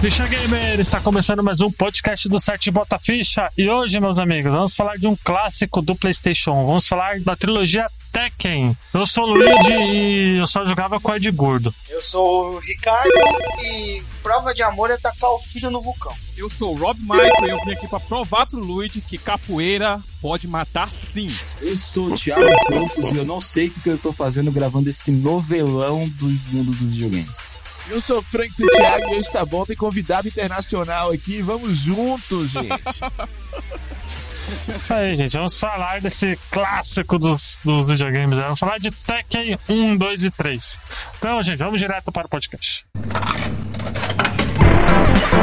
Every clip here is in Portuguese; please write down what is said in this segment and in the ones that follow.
Ficha Gamer está começando mais um podcast do site Bota Ficha. E hoje, meus amigos, vamos falar de um clássico do PlayStation. Vamos falar da trilogia Tekken. Eu sou o Luigi e eu só jogava com Ed Gordo. Eu sou o Ricardo e prova de amor é tacar o filho no vulcão. Eu sou o Rob Michael e eu vim aqui para provar pro Luigi que capoeira pode matar sim. Eu sou o Thiago Campos e eu não sei o que eu estou fazendo gravando esse novelão do mundo dos videogames. Eu sou o Frank Santiago e hoje tá bom, tem convidado internacional aqui. Vamos juntos, gente. Isso aí, gente. Vamos falar desse clássico dos, dos videogames. Né? Vamos falar de Tekken 1, 2 e 3. Então, gente, vamos direto para o podcast.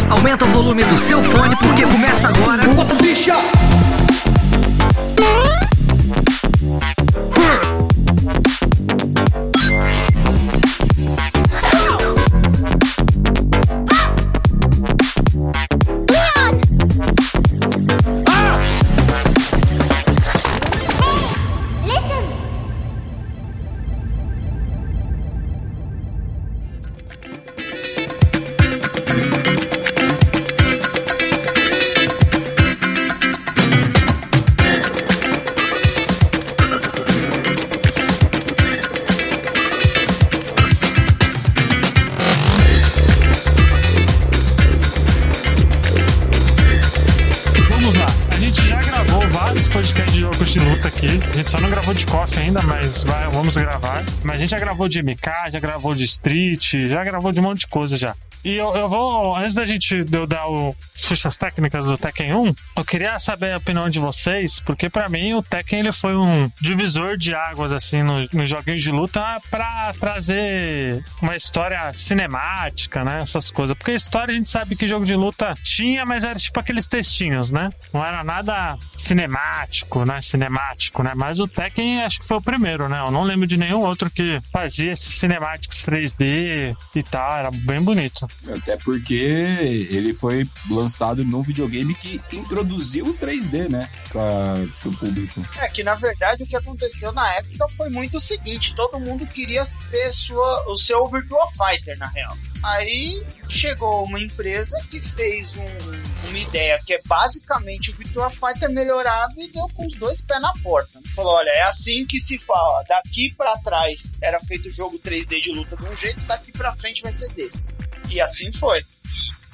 Aumenta o volume do seu fone porque começa agora. Bicha! Gravou de MK, já gravou de Street, já gravou de um monte de coisa já. E eu, eu vou, antes da gente eu dar o, as fichas técnicas do Tekken 1, eu queria saber a opinião de vocês, porque pra mim o Tekken ele foi um divisor de águas assim nos no joguinhos de luta pra trazer uma história cinemática, né? Essas coisas. Porque a história a gente sabe que jogo de luta tinha, mas era tipo aqueles textinhos, né? Não era nada cinemático, né? Cinemático, né? Mas o Tekken acho que foi o primeiro, né? Eu não lembro de nenhum outro que fazia esses cinemáticos 3D e tal. Era bem bonito. Até porque ele foi lançado num videogame que introduziu o 3D, né? Pra, pro público. É que na verdade o que aconteceu na época foi muito o seguinte: todo mundo queria ter sua, o seu Virtua Fighter, na real. Aí chegou uma empresa que fez um- uma ideia que é basicamente o Virtua Fighter melhorado e deu com os dois pés na porta. Falou: olha, é assim que se fala. Daqui pra trás era feito o jogo 3D de luta de um jeito, daqui pra frente vai ser desse. E assim foi.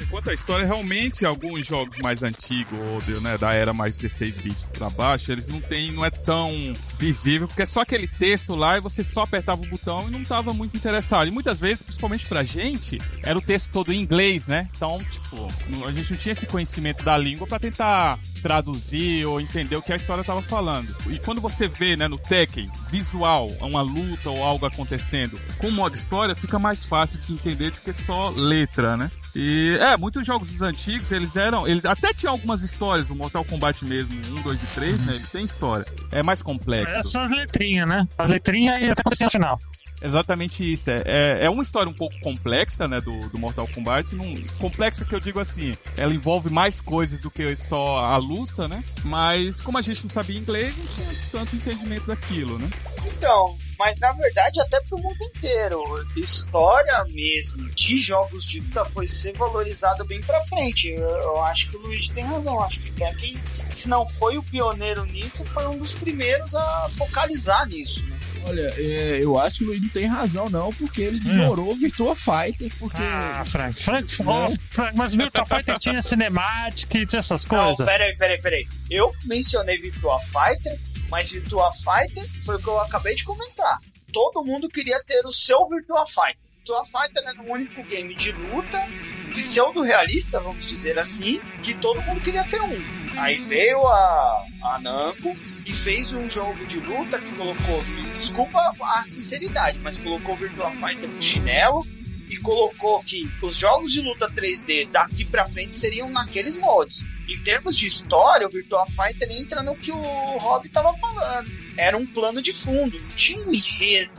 Quanto à história, realmente alguns jogos mais antigos, ou né, da era mais 16 bits pra baixo, eles não tem, não é tão visível, porque é só aquele texto lá e você só apertava o botão e não tava muito interessado. E muitas vezes, principalmente pra gente, era o texto todo em inglês, né? Então, tipo, a gente não tinha esse conhecimento da língua pra tentar traduzir ou entender o que a história tava falando. E quando você vê, né, no Tekken, visual, uma luta ou algo acontecendo com o modo história, fica mais fácil de entender do que só letra, né? E é, muitos jogos dos antigos, eles eram. Eles até tinham algumas histórias, o Mortal Kombat mesmo, 1, 2 e 3, né? Ele tem história. É mais É complexo. só as letrinhas, né? As letrinhas e o que acontecia no final. Exatamente isso. É, é, é uma história um pouco complexa, né, do, do Mortal Kombat. Não, complexa que eu digo assim, ela envolve mais coisas do que só a luta, né? Mas como a gente não sabia inglês, não tinha tanto entendimento daquilo, né? Então, mas na verdade até pro mundo inteiro. História mesmo de jogos de luta foi ser valorizada bem pra frente. Eu, eu acho que o Luigi tem razão. Acho que Tekken, se não foi o pioneiro nisso, foi um dos primeiros a focalizar nisso. Né? Olha, é, eu acho que o Luiz não tem razão, não, porque ele ignorou o Virtua Fighter, porque. Ah, Frank. Frank, oh, Frank mas Virtua Fighter tinha cinemática e tinha essas Não, coisas. peraí, peraí, peraí. Eu mencionei Virtua Fighter, mas Virtua Fighter foi o que eu acabei de comentar. Todo mundo queria ter o seu Virtua Fighter. Virtua Fighter era o único game de luta pseudo-realista, vamos dizer assim, que todo mundo queria ter um. Aí veio a, a Namco e fez um jogo de luta que colocou, desculpa a sinceridade, mas colocou Virtua Fighter no chinelo e colocou que os jogos de luta 3D daqui pra frente seriam naqueles modos. Em termos de história, o Virtua Fighter entra no que o Rob tava falando. Era um plano de fundo, não tinha um enredo.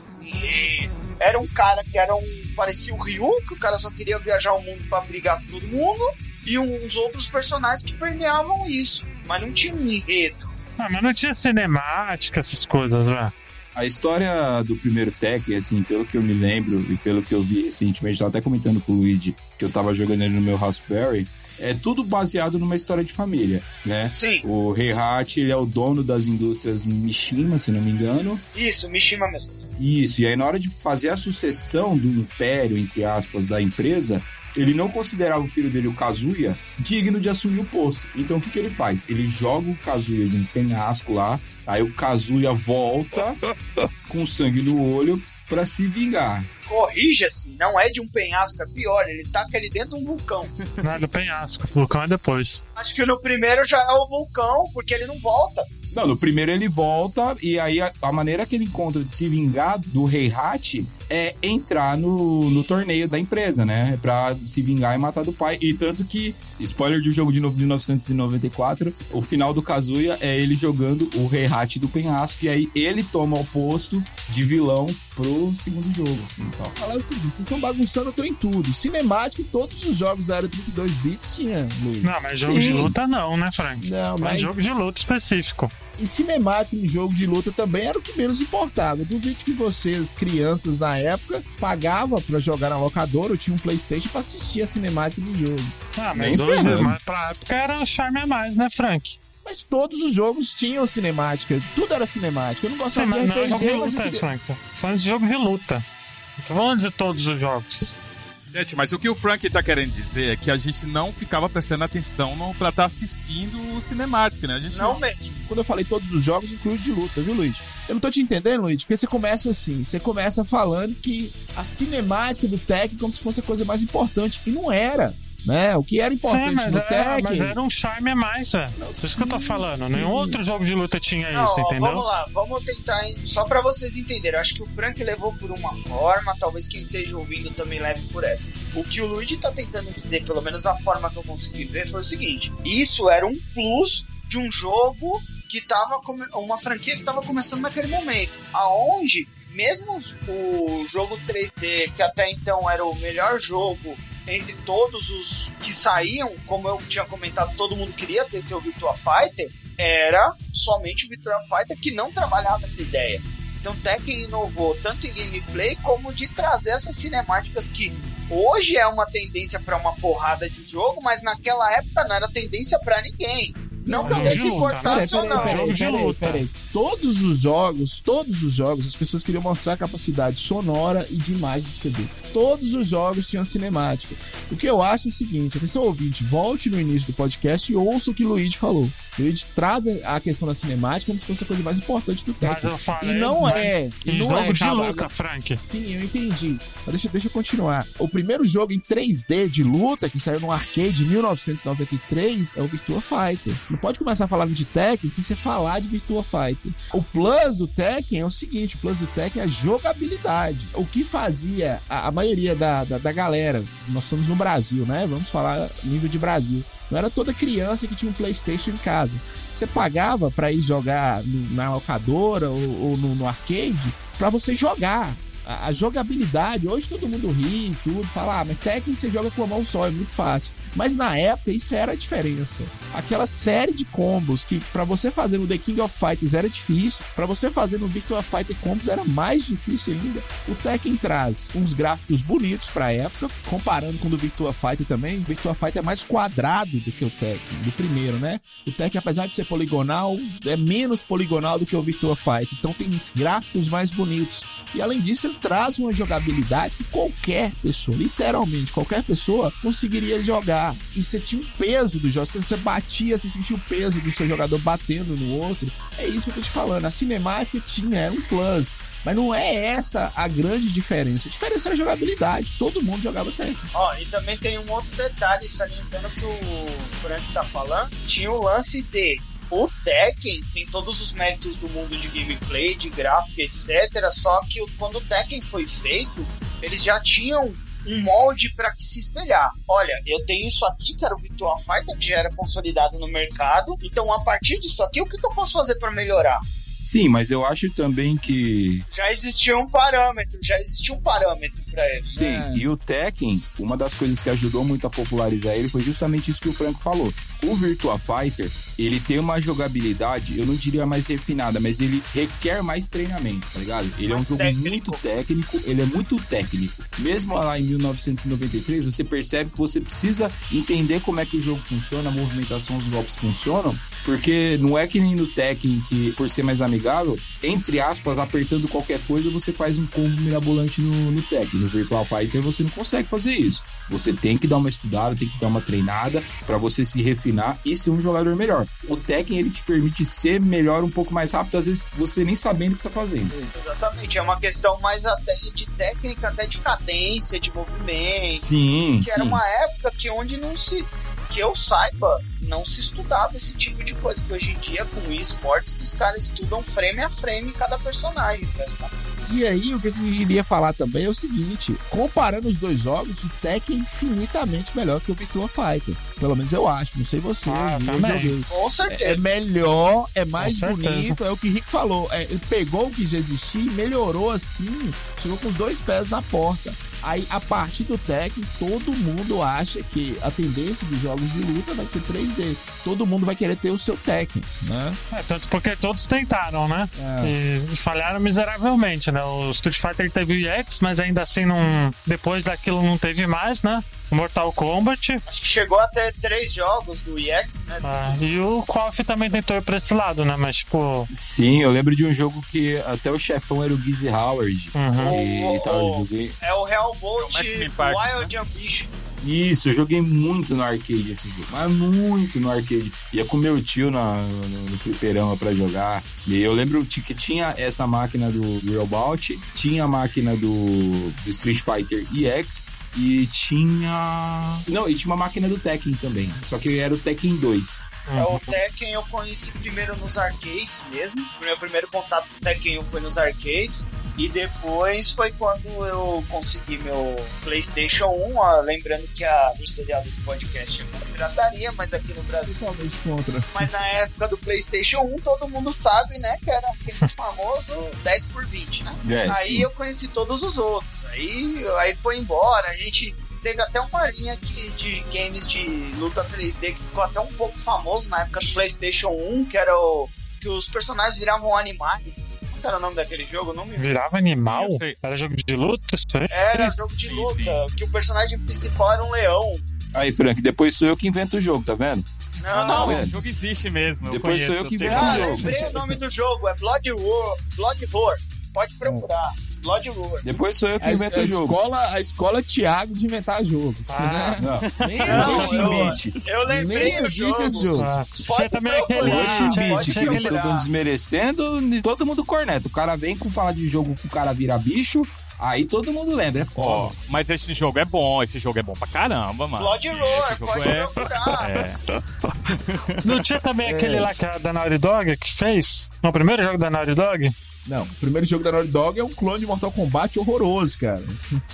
Era um cara que era um. parecia o Ryu, que o cara só queria viajar o mundo pra brigar com todo mundo, e uns outros personagens que permeavam isso. Mas não tinha um enredo. Ah, mas não tinha cinemática, essas coisas, velho. A história do primeiro Tekken, assim, pelo que eu me lembro e pelo que eu vi recentemente, tava até comentando com o Luigi que eu tava jogando ele no meu Raspberry, é tudo baseado numa história de família, né? Sim. O Heihachi, ele é o dono das indústrias Mishima, se não me engano. Isso, Mishima mesmo. Isso, e aí na hora de fazer a sucessão do império, entre aspas, da empresa, ele não considerava o filho dele, o Kazuya, digno de assumir o posto. Então o que, que ele faz? Ele joga o Kazuya de um penhasco lá, aí o Kazuya volta com sangue no olho pra se vingar. Corrija-se, não é de um penhasco, é pior, ele taca ele dentro de um vulcão. Não é do penhasco, o vulcão é depois. Acho que no primeiro já é o vulcão, porque ele não volta. Não, no primeiro ele volta e aí a, a maneira que ele encontra de se vingar do Heihachi é entrar no, no torneio da empresa, né? Pra se vingar e matar do pai. E tanto que, spoiler do jogo de novo de 1994, o final do Kazuya é ele jogando o Heihachi do penhasco e aí ele toma o posto de vilão pro segundo jogo, assim, tal. Falar o seguinte, vocês estão bagunçando o trem tudo. Cinemático, todos os jogos da era 32 bits tinha, Luiz. Não, mas jogo de Sim. luta não, né, Frank? Não, Mas mas... jogo de luta específico. E cinemático em jogo de luta também era o que menos importava. Duvido que vocês, crianças na época, pagavam pra jogar na locadora ou tinha um Playstation pra assistir a cinemática do jogo. Ah, Nem mas hoje, ferrando. mas pra época era um charme a mais, né, Frank? Mas todos os jogos tinham cinemática. Tudo era cinemática. Eu não gostava de não é jogo de RPG, mas luta, queria... Frank. Falando de jogo de luta. Tô falando de todos os jogos. Gente, mas o que o Frank tá querendo dizer é que a gente não ficava prestando atenção no, pra estar assistindo o cinemático, né? A gente Não mesmo. Quando eu falei todos os jogos, inclui os de luta, viu, Luiz? Eu não tô te entendendo, Luiz, porque você começa assim, você começa falando que a cinemática do Tekken é como se fosse a coisa mais importante, e não era, né? O que era importante Sim, mas no era, Tekken... mas era um charme a mais, velho. Por isso que eu tô falando. sim. Nenhum outro jogo de luta tinha Não, isso, ó, entendeu? vamos lá, vamos tentar, hein, só pra vocês entenderem. Eu acho que o Frank levou por uma forma, talvez quem esteja ouvindo também leve por essa. O que o Luigi tá tentando dizer, pelo menos a forma que eu consegui ver, foi o seguinte: isso era um plus de um jogo que tava come- uma franquia que tava começando naquele momento, aonde mesmo o jogo 3D, que até então era o melhor jogo entre todos os que saíam, como eu tinha comentado, todo mundo queria ter seu Virtua Fighter, era somente o Virtua Fighter que não trabalhava essa ideia. Então Tekken inovou tanto em gameplay como de trazer essas cinemáticas que hoje é uma tendência para uma porrada de jogo, mas naquela época não era tendência para ninguém. Não que Não, alguém de se importasse ou não. Jogo de luta. Todos os jogos, todos os jogos, as pessoas queriam mostrar a capacidade sonora e de imagem de CD. Todos os jogos tinham cinemática. O que eu acho é o seguinte, atenção ouvinte, volte no início do podcast e ouça o que o Luigi falou. O Luigi traz a questão da cinemática como se fosse a coisa mais importante do falei. E não é. E não jogo é, de calma, luta, Frank. Sim, eu entendi. Mas deixa, deixa eu continuar. O primeiro jogo em 3D de luta que saiu no arcade em 1993 é o Virtua Fighter. Não pode começar falando de Tekken sem você falar de Virtua Fighter. O plus do Tekken é o seguinte: o plus do Tekken é a jogabilidade. O que fazia a, a maioria da, da, da galera, nós estamos no Brasil, né? Vamos falar nível de Brasil. Não era toda criança que tinha um PlayStation em casa. Você pagava pra ir jogar na locadora ou, ou no, no arcade pra você jogar. A, a jogabilidade, hoje todo mundo ri e tudo, fala, ah, mas Tekken você joga com a mão só, é muito fácil. Mas na época isso era a diferença. Aquela série de combos que pra você fazer no The King of Fighters era difícil, pra você fazer no Virtua Fighter combos era mais difícil ainda. O Tekken traz uns gráficos bonitos pra época, comparando com o do Virtua Fighter também. O Virtua Fighter é mais quadrado do que o Tekken, do primeiro, né? O Tekken, apesar de ser poligonal, é menos poligonal do que o Virtua Fighter. Então tem gráficos mais bonitos. E além disso, traz uma jogabilidade que qualquer pessoa, literalmente qualquer pessoa, conseguiria jogar. E você tinha o peso do jogo. Você batia, você sentia o peso do seu jogador batendo no outro. É isso que eu tô te falando. A cinemática tinha, era um plus. Mas não é essa a grande diferença. A diferença era a jogabilidade. Todo mundo jogava Tekken. Ó, e também tem um outro detalhe, salientando que o Frank tá falando, tinha o lance de o Tekken tem todos os méritos do mundo de gameplay, de gráfico, etc. Só que quando o Tekken foi feito, eles já tinham um molde para que se espelhar. Olha, eu tenho isso aqui, que era o Virtua Fighter, que já era consolidado no mercado. Então, a partir disso aqui, o que, que eu posso fazer para melhorar? Sim, mas eu acho também que. Já existia um parâmetro, já existia um parâmetro pra ele. Sim, É. e o Tekken, uma das coisas que ajudou muito a popularizar ele foi justamente isso que o Franco falou. O Virtua Fighter, ele tem uma jogabilidade, eu não diria mais refinada, mas ele requer mais treinamento, tá ligado? Ele é um Mais jogo técnico. muito técnico, ele é muito técnico. Mesmo lá em 1993, você percebe que você precisa entender como é que o jogo funciona, a movimentação, os golpes funcionam, porque não é que nem no Tekken, que por ser mais amigável, entre aspas, apertando qualquer coisa, você faz um combo mirabolante no, no Tekken. No Virtual Fighter você não consegue fazer isso. Você tem que dar uma estudada, tem que dar uma treinada pra você se refinar e ser um jogador melhor. O Tekken, ele te permite ser melhor um pouco mais rápido, às vezes você nem sabendo o que tá fazendo. Exatamente, é uma questão mais até de técnica, até de cadência, de movimento. Sim, Que era sim. uma época que onde não se. Que eu saiba, não se estudava esse tipo de coisa. Que hoje em dia, com esportes, os caras estudam frame a frame cada personagem. E aí, o que eu queria falar também é o seguinte: comparando os dois jogos, o Tekken é infinitamente melhor que o Virtua Fighter. Pelo menos eu acho, não sei vocês. Ah, eu. Com É certeza. melhor, é mais certeza. bonito, é o que o Rick falou. É, ele pegou o que já existia e melhorou assim, chegou com os dois pés na porta. Aí, a partir do Tekken, todo mundo acha que a tendência dos jogos de luta vai ser 3D. Todo mundo vai querer ter o seu Tekken, né? É, tanto porque todos tentaram, né? E, e falharam miseravelmente, né? O Street Fighter teve o EX, mas ainda assim não. Depois daquilo não teve mais, né? O Mortal Kombat. Acho que chegou a ter três jogos do EX, né? ah, e o KOF também tentou ir pra esse lado, né? Mas, tipo. Sim, eu lembro de um jogo que até o chefão era o Gizzy Howard. Uhum. E Oh, oh, tal, eu oh. joguei. É o Hellbolt É o Wild Ambition. Isso, eu joguei muito no arcade esse jogo, mas muito no arcade. Ia com meu tio na, no, no fliperama pra jogar. E eu lembro que tinha essa máquina do Real Bout, tinha a máquina do, do Street Fighter EX e tinha. Não, e tinha uma máquina do Tekken também. Só que era o Tekken 2. É o Tekken eu conheci primeiro nos arcades mesmo. O meu primeiro contato com Tekken 1 foi nos arcades. E depois foi quando eu consegui meu PlayStation 1. ó, lembrando que a editorial desse podcast é uma pirataria, mas aqui no Brasil. Totalmente contra. Mas na época do PlayStation 1, todo mundo sabe, né? Que era aquele famoso 10 por 20, né? É, aí eu conheci todos os outros. Aí, aí foi embora. A gente teve até uma linha aqui de games de luta 3D que ficou até um pouco famoso na época do PlayStation 1, que era o. que os personagens viravam animais. Que era o nome daquele jogo? Não me Virava animal? Sim. Era jogo de luta? Isso aí? Era jogo de Sim, luta, sim. que o personagem principal era um leão. Aí, Frank, depois sou eu que invento o jogo, tá vendo? Não, Não, é. esse jogo existe mesmo. Eu Depois conheço, sou eu que invento qual Ah, é. jogo. lembrei o nome do jogo, é Blood Roar. Blood Roar. Pode procurar. Blood Roar. Depois sou eu que A, invento a o jogo. escola, a escola Thiago de inventar jogo. Ah. Não, Nem existe eu-. Eu lembrei Nem existe esse jogo. Ah, tinha também aquele. tinha- Pode Beat, que aquele- estou desmerecendo, todo mundo corneta. O cara vem com falar de jogo que o cara vira bicho, aí todo mundo lembra, é foda. mas esse jogo é bom, esse jogo é bom pra caramba, mano. Blood Roar, pode é... procurar. é. Não tinha também aquele lá que era da Naughty Dog que fez? No primeiro jogo da Naughty Dog? Não, o primeiro jogo da Naughty Dog é um clone de Mortal Kombat horroroso, cara.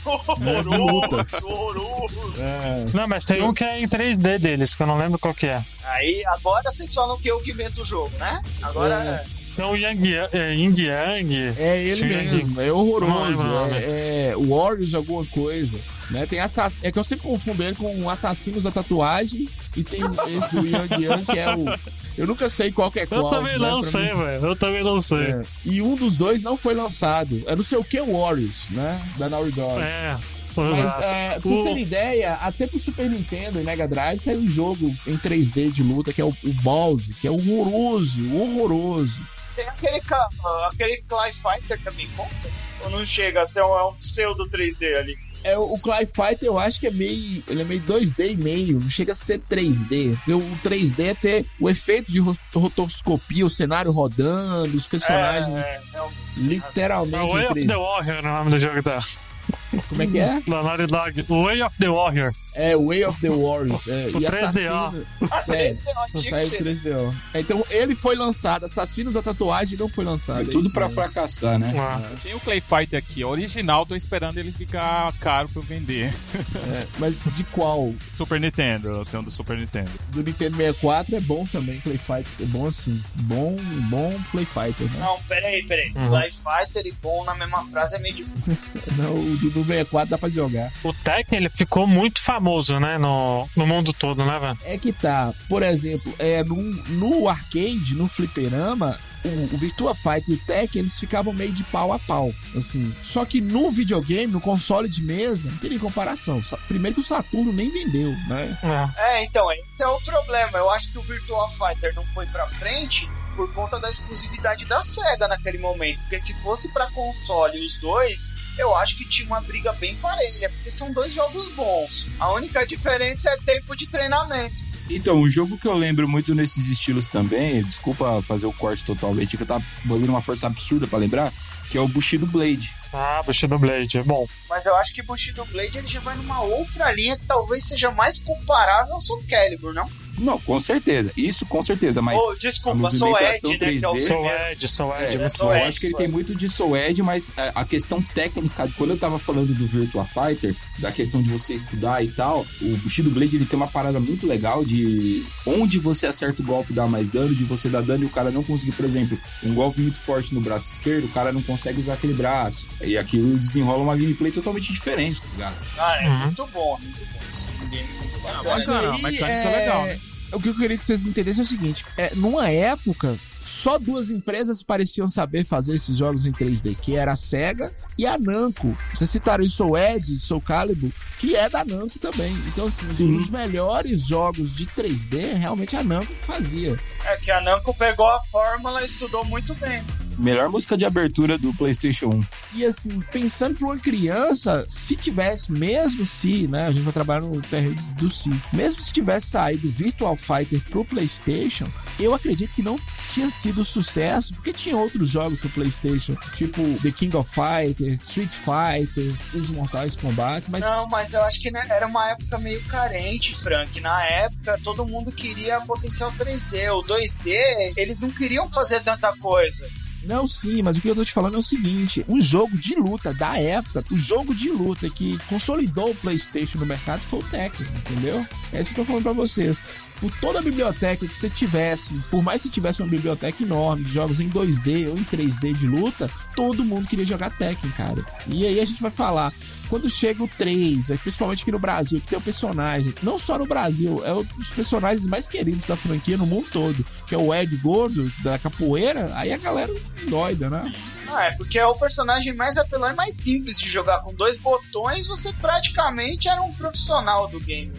Horroroso, horroroso. É. Não, mas tem um que é em 3D deles, que eu não lembro qual que é. Aí, agora vocês falam que eu que invento o jogo, né? Agora, Então o Yang, é, Ying Yang. É ele mesmo, é Não horroroso. lembro o nome. É, é Warriors alguma coisa. Né? Tem assass... É que eu sempre confundo ele com Assassinos da Tatuagem e tem esse do Yang Yang que é o. Eu nunca sei qual que é qual. Eu também né? não Pra sei, mim- velho. Eu também não sei. É. E um dos dois não foi lançado. É não sei o que Warriors, né? Da Naughty Dog. É. Mas exato. é, pra vocês terem ideia, até pro Super Nintendo e Mega Drive saiu um jogo em 3D de luta que é o, o Balls, que é horroroso, horroroso. Tem aquele, aquele Clay Fighter também conta? Ou não chega a ser um, é um pseudo 3D ali? É, o Cry Fighter eu acho que é meio. Ele é meio 2D e meio, não chega a ser 3D. Porque o 3D é ter o efeito de ro- rotoscopia, o cenário rodando, os personagens É, é, realmente. literalmente É Way of 3D. the Warrior é o nome do jogo da. Como é que é? Da Naughty Dog. Way of the Warrior. É Way of the Warriors. É, O e 3DO. Assassino. É, só tinha saiu que ser. 3DO. É, então ele foi lançado. Assassinos da Tatuagem não foi lançado. Foi é tudo mesmo. fracassar, né? Ah. Tem o Clay Fighter aqui, original, tô esperando ele ficar caro pra eu vender. É, mas de qual? Super Nintendo, eu tenho um do Super Nintendo. Do Nintendo 64 é bom também, Play Fighter. É bom assim. Bom, bom Play Fighter, né? Não, peraí, peraí. Uhum. Play Fighter e bom na mesma frase é meio difícil. Não, o do do 64 dá pra jogar. O Tekken, ele ficou muito famoso, né? No, no mundo todo, né, velho? É que tá, por exemplo, é, no, no arcade, no fliperama, o, o Virtua Fighter e o Tekken, eles ficavam meio de pau a pau, assim. Só que no videogame, no console de mesa, não tem nem comparação. Primeiro que o Saturno nem vendeu, né? É. É, então, esse é o problema. Eu acho que o Virtua Fighter não foi pra frente por conta da exclusividade da SEGA naquele momento. Porque se fosse pra console os dois, eu acho que tinha uma briga bem parelha, porque são dois jogos bons. A única diferença é tempo de treinamento. Então, um jogo que eu lembro muito nesses estilos também, desculpa fazer o corte totalmente, que eu tava botando uma força absurda pra lembrar, que é o Bushido Blade. Ah, Bushido Blade. Bom, Mas eu acho que Bushido Blade ele já vai numa outra linha que talvez seja mais comparável ao Soul Calibur, não? Não, com certeza. Isso com certeza, mas oh, desculpa, a Soul Ed, movimentação né? Que é o 3D. Soul primeiro. Ed, Soul É, Ed, é Soul bom. eu Ed. acho que ele tem muito de Soul Edge, mas é, a questão técnica, quando eu tava falando do Virtua Fighter, da questão de você estudar e tal, o Bushido Blade ele tem uma parada muito legal de onde você acerta o golpe dá mais dano, de você dar dano e o cara não conseguir, por exemplo, um golpe muito forte no braço esquerdo, o cara não consegue usar aquele braço. E aquilo desenrola uma gameplay totalmente diferente, tá ligado? Ah, é Uhum. muito bom, muito bom. Esse game é muito bacana. mas é- aí, mecânica legal, né? O que eu queria que vocês entendessem é o seguinte: é, numa época, só duas empresas pareciam saber fazer esses jogos em 3D, que era a SEGA e a Namco. Vocês citaram o Soul Edge, Soul Calibur, que é da Namco também. Então, assim, Sim. os melhores jogos de 3D, realmente a Namco fazia. É que a Namco pegou a fórmula e estudou muito bem. Melhor música de abertura do PlayStation 1. E assim, pensando para uma criança, se tivesse, mesmo se, né, a gente vai trabalhar no terreno do si, mesmo se tivesse saído Virtual Fighter pro PlayStation, eu acredito que não tinha sido sucesso, porque tinha outros jogos pro PlayStation, tipo The King of Fighter, Street Fighter, os Mortais Kombat, mas Não, mas eu acho que né, era uma época meio carente, Frank. Na época, todo mundo queria potencial 3D. O 2D, eles não queriam fazer tanta coisa. Não, sim, mas o que eu tô te falando é o seguinte: um jogo de luta da época, o jogo de luta que consolidou o PlayStation no mercado foi o Tekken, entendeu? É isso que eu tô falando pra vocês. Por toda a biblioteca que você tivesse, por mais que você tivesse uma biblioteca enorme de jogos em 2D ou em 3D de luta, todo mundo queria jogar Tekken, cara. E aí a gente vai falar. Quando chega o 3, é, principalmente aqui no Brasil, que tem o personagem, não só no Brasil, é um dos personagens mais queridos da franquia no mundo todo, que é o Ed Gordo, da capoeira, aí a galera doida, né? Ah, é porque é o personagem mais apelão e mais simples de jogar. Com dois botões, você praticamente era um profissional do game.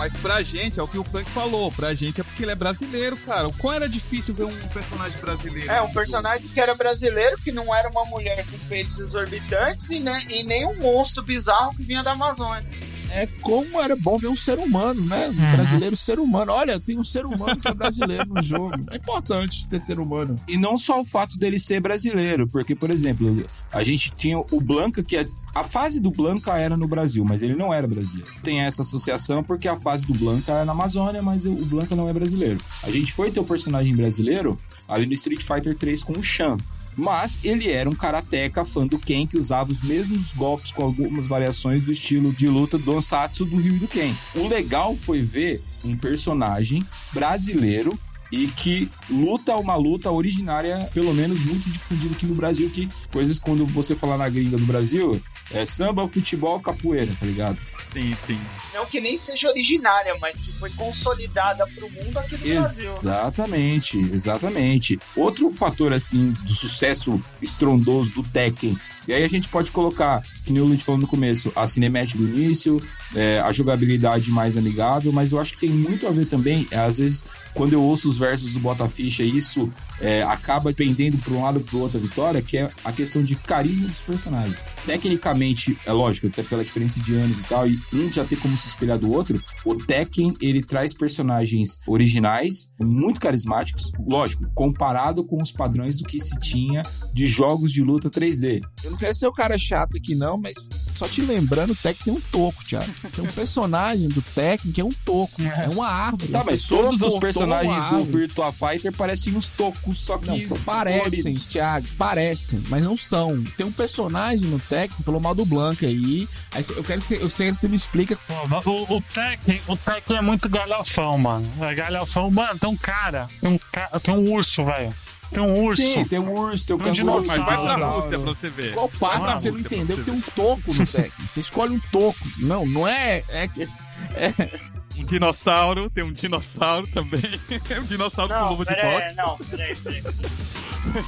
Mas pra gente, é o que o Frank falou, pra gente é porque ele é brasileiro, cara. O quão era difícil ver um personagem brasileiro? É, um personagem que era brasileiro, que não era uma mulher com peitos exorbitantes e, né, e nem um monstro bizarro que vinha da Amazônia. É como era bom ver um ser humano, né? Um Uhum. brasileiro ser humano. Olha, tem um ser humano que é brasileiro no jogo. É importante ter ser humano. E não só o fato dele ser brasileiro, porque, por exemplo, a gente tinha o Blanca, que é, a fase do Blanca era no Brasil, mas ele não era brasileiro. Tem essa associação porque a fase do Blanca é na Amazônia, mas o Blanca não é brasileiro. A gente foi ter o personagem brasileiro ali no Street Fighter 3 com o Shan. Mas ele era um karateca fã do Ken que usava os mesmos golpes com algumas variações do estilo de luta do Ansatsu do Ryu e do Ken. O legal foi ver um personagem brasileiro e que luta uma luta originária, pelo menos muito difundida aqui no Brasil, que coisas quando você falar na gringa do Brasil, é samba, futebol, capoeira, tá ligado? Sim, sim. Não que nem seja originária, mas que foi consolidada pro mundo aqui no Brasil. Exatamente, exatamente. Outro fator, assim, do sucesso estrondoso do Tekken, e aí a gente pode colocar, que nem o Luiz falou no começo, a cinemática do início, é, a jogabilidade mais amigável, mas eu acho que tem muito a ver também, é, às vezes, quando eu ouço os versos do Botaficha, isso é, acaba pendendo para um lado ou para outro a vitória, que é a questão de carisma dos personagens. Tecnicamente, é lógico, até pela diferença de anos e tal, e um já ter como se espelhar do outro, o Tekken, ele traz personagens originais, muito carismáticos, lógico, comparado com os padrões do que se tinha de jogos de luta 3D. Eu não quero ser o cara chato aqui, não, mas só te lembrando, o Tekken tem um toco, Thiago. Tem um personagem do Tekken que é um toco. É uma árvore. Tá, mas todos os uma personagens do. Virtua Fighter parecem uns tocos, só que Não, parecem, coloridos. Thiago, parecem, mas não são. Tem um personagem no Tekken, você falou mal do Blanca aí. aí eu quero que você, eu que você me explica. O, o Tekken, o Tekken é muito galhofão, mano. É galhofão. Mano, tem um cara, tem um, ca... tem um urso, velho. Tem um urso. Sim, tem um urso, tem um Um canguru. Mas vai pra. Rússia pra você ver. Qual parte você não entendeu você que tem um toco no Tekken? Você escolhe um toco. Não, não é. é que- Um dinossauro, tem um dinossauro também. um dinossauro com Não, luva de boxe. não, peraí, peraí.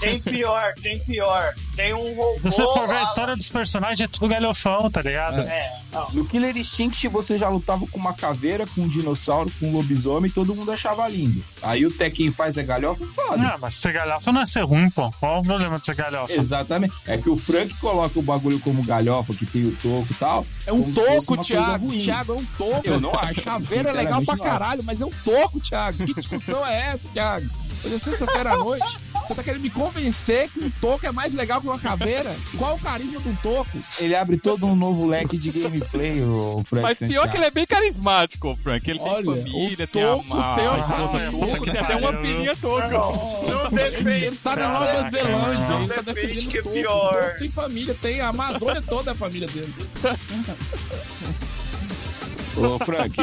Tem pior, tem pior. Tem um robô. Se você for ver a história dos personagens, é tudo galhofão, tá ligado? É, não. No Killer Instinct você já lutava com uma caveira, com um dinossauro, com um lobisomem e todo mundo achava lindo. Aí o Tekken faz é galhofa, foda. Ah, mas ser galhofa não é ser ruim, pô. Qual o problema de ser galhofa? Exatamente. É que o Frank coloca o bagulho como galhofa, que tem o toco e tal. É um toco, Thiago. Thiago, é um toco. Eu não acho. Caveira é legal pra não caralho, mas é um toco, Thiago. Que discussão é essa, Thiago? Hoje é sexta-feira à noite. Você tá querendo me convencer que um toco é mais legal que uma caveira? Qual o carisma de um toco? Ele abre todo um novo leque de gameplay, o Frank Mas pior que ele é bem carismático, o Frank. Ele Olha, tem família, o tem a, Toco a, tem uma- esposa Ah, Toco, tem até uma filhinha Toco. Não depende. Ele tá na Nova Zelândia, mano. ele tá Depende que é o toco. pior. Tem família, tem a Amazônia toda a família dele. Ô, Frank,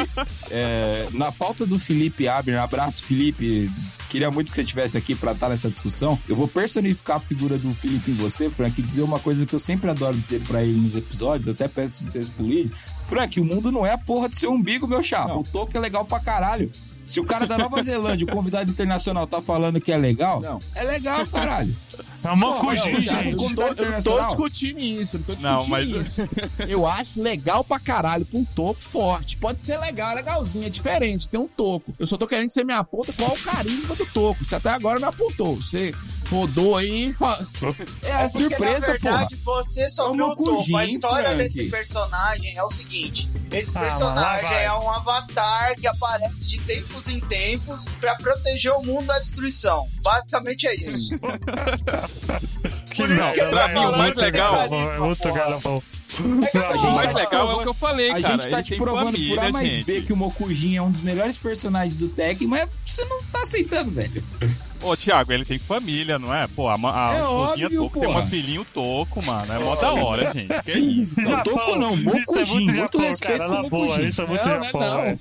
é, na falta do Felipe Abner, abraço, Felipe. Queria muito que você estivesse aqui pra estar nessa discussão. Eu vou personificar a figura do Felipe em você, Frank, e dizer uma coisa que eu sempre adoro dizer pra ele nos episódios, até peço licença pro Luigi. Frank, o mundo não é a porra do seu umbigo, meu chapa. O toco é legal pra caralho. Se o cara da Nova Zelândia, o convidado internacional, tá falando que é legal, Não. é legal, caralho. É uma coisa, gente. Eu tô, eu não tô internacional? discutindo isso, não tô discutindo Não, mas- isso. Eu acho legal pra caralho, com um toco forte. Pode ser legal, é legalzinho, é diferente, tem um toco. Eu só tô querendo que você me aponta qual o carisma do toco. Você até agora não apontou. Você rodou aí e fa... É a Porque, surpresa, na porra. verdade, você só É viu o topo. A história Frank. desse personagem é o seguinte: esse Ah, personagem é um avatar que aparece de tempos em tempos pra proteger o mundo da destruição. Basicamente é isso. Que não, que eu pra é mim, o mais legal- É muito. É O mais legal é o que eu falei, A cara. gente tá ele te tem provando família, por A mais gente. B que o Mokujin é um dos melhores personagens do Tekken, mas você não tá aceitando, velho. Ô, Thiago, ele tem família, não é? Pô, a, a É esposinha óbvio, Toco tem porra. uma filhinho Toco, mano. É mó da hora, gente. Que isso? Não, Toco não, Isso é Mokujin, muito muito Japão, respeito cara, com na o boa, Mokujin. isso é muito não, não é Japão,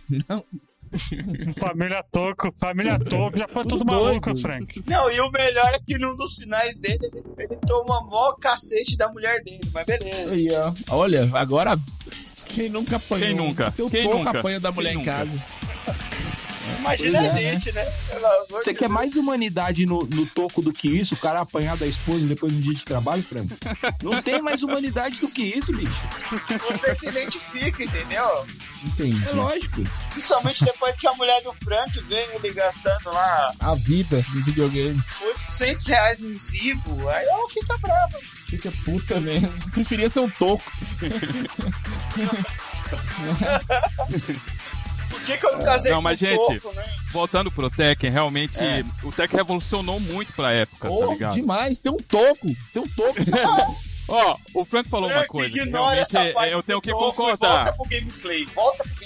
não. não. Família Toco, família Toco, já foi tudo maluco. Frank. Não, e o melhor é que num dos finais dele, ele, ele toma mó cacete da mulher dele, mas beleza. Aí, ó. Olha, agora. Quem nunca apanhou? Quem nunca? Quem nunca? apanha da mulher Quem em nunca? casa. Imagina Pois é, a gente, né? Amor Você quer Deus. mais humanidade no, no toco do que isso? O cara apanhar da esposa depois de um dia de trabalho, Frank? Não tem mais humanidade do que isso, bicho. Você se identifica, entendeu? Entendi. É lógico. Principalmente depois que a mulher do Frank vê ele gastando lá A vida do videogame. 800 reais no Zibo, aí ela fica brava. Fica puta mesmo. Preferia ser um toco. Por que, que eu não casei Não, mas, gente, toco, né? Voltando pro Tekken, realmente, É. o Tekken revolucionou muito pra época, tá Oh, ligado? demais. Tem um toco. Tem um toco. Ó, o Frank falou uma Frank, coisa que ignora essa é- parte eu tenho que concordar. Volta pro gameplay, volta pro gameplay.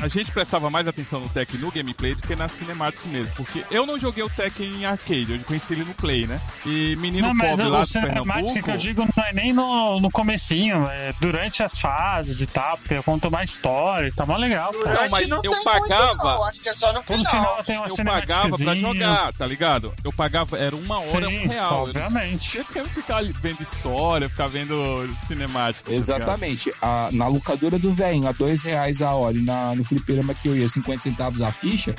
A gente prestava mais atenção no Tekken no gameplay do que na cinemática mesmo, porque eu não joguei o Tekken em arcade, eu conheci ele no Play, né? E menino Não, pobre lá do cinemática Pernambuco... que eu digo não é nem no, no comecinho, é durante as fases e tal, porque conta uma história e tá mó legal. Cara. Não, mas Durante eu pagava- muito, não. Acho que é só no Todo final. final tem uma Eu pagava pra jogar, tá ligado? Eu pagava, era uma hora um Sim, real. Eu obviamente. não tinha que ficar ali vendo história, ficar vendo cinemática. tá? Exatamente. A- na locadora do velhinho, a dois reais a hora, e na, no fliperama que eu ia, 50 centavos a ficha,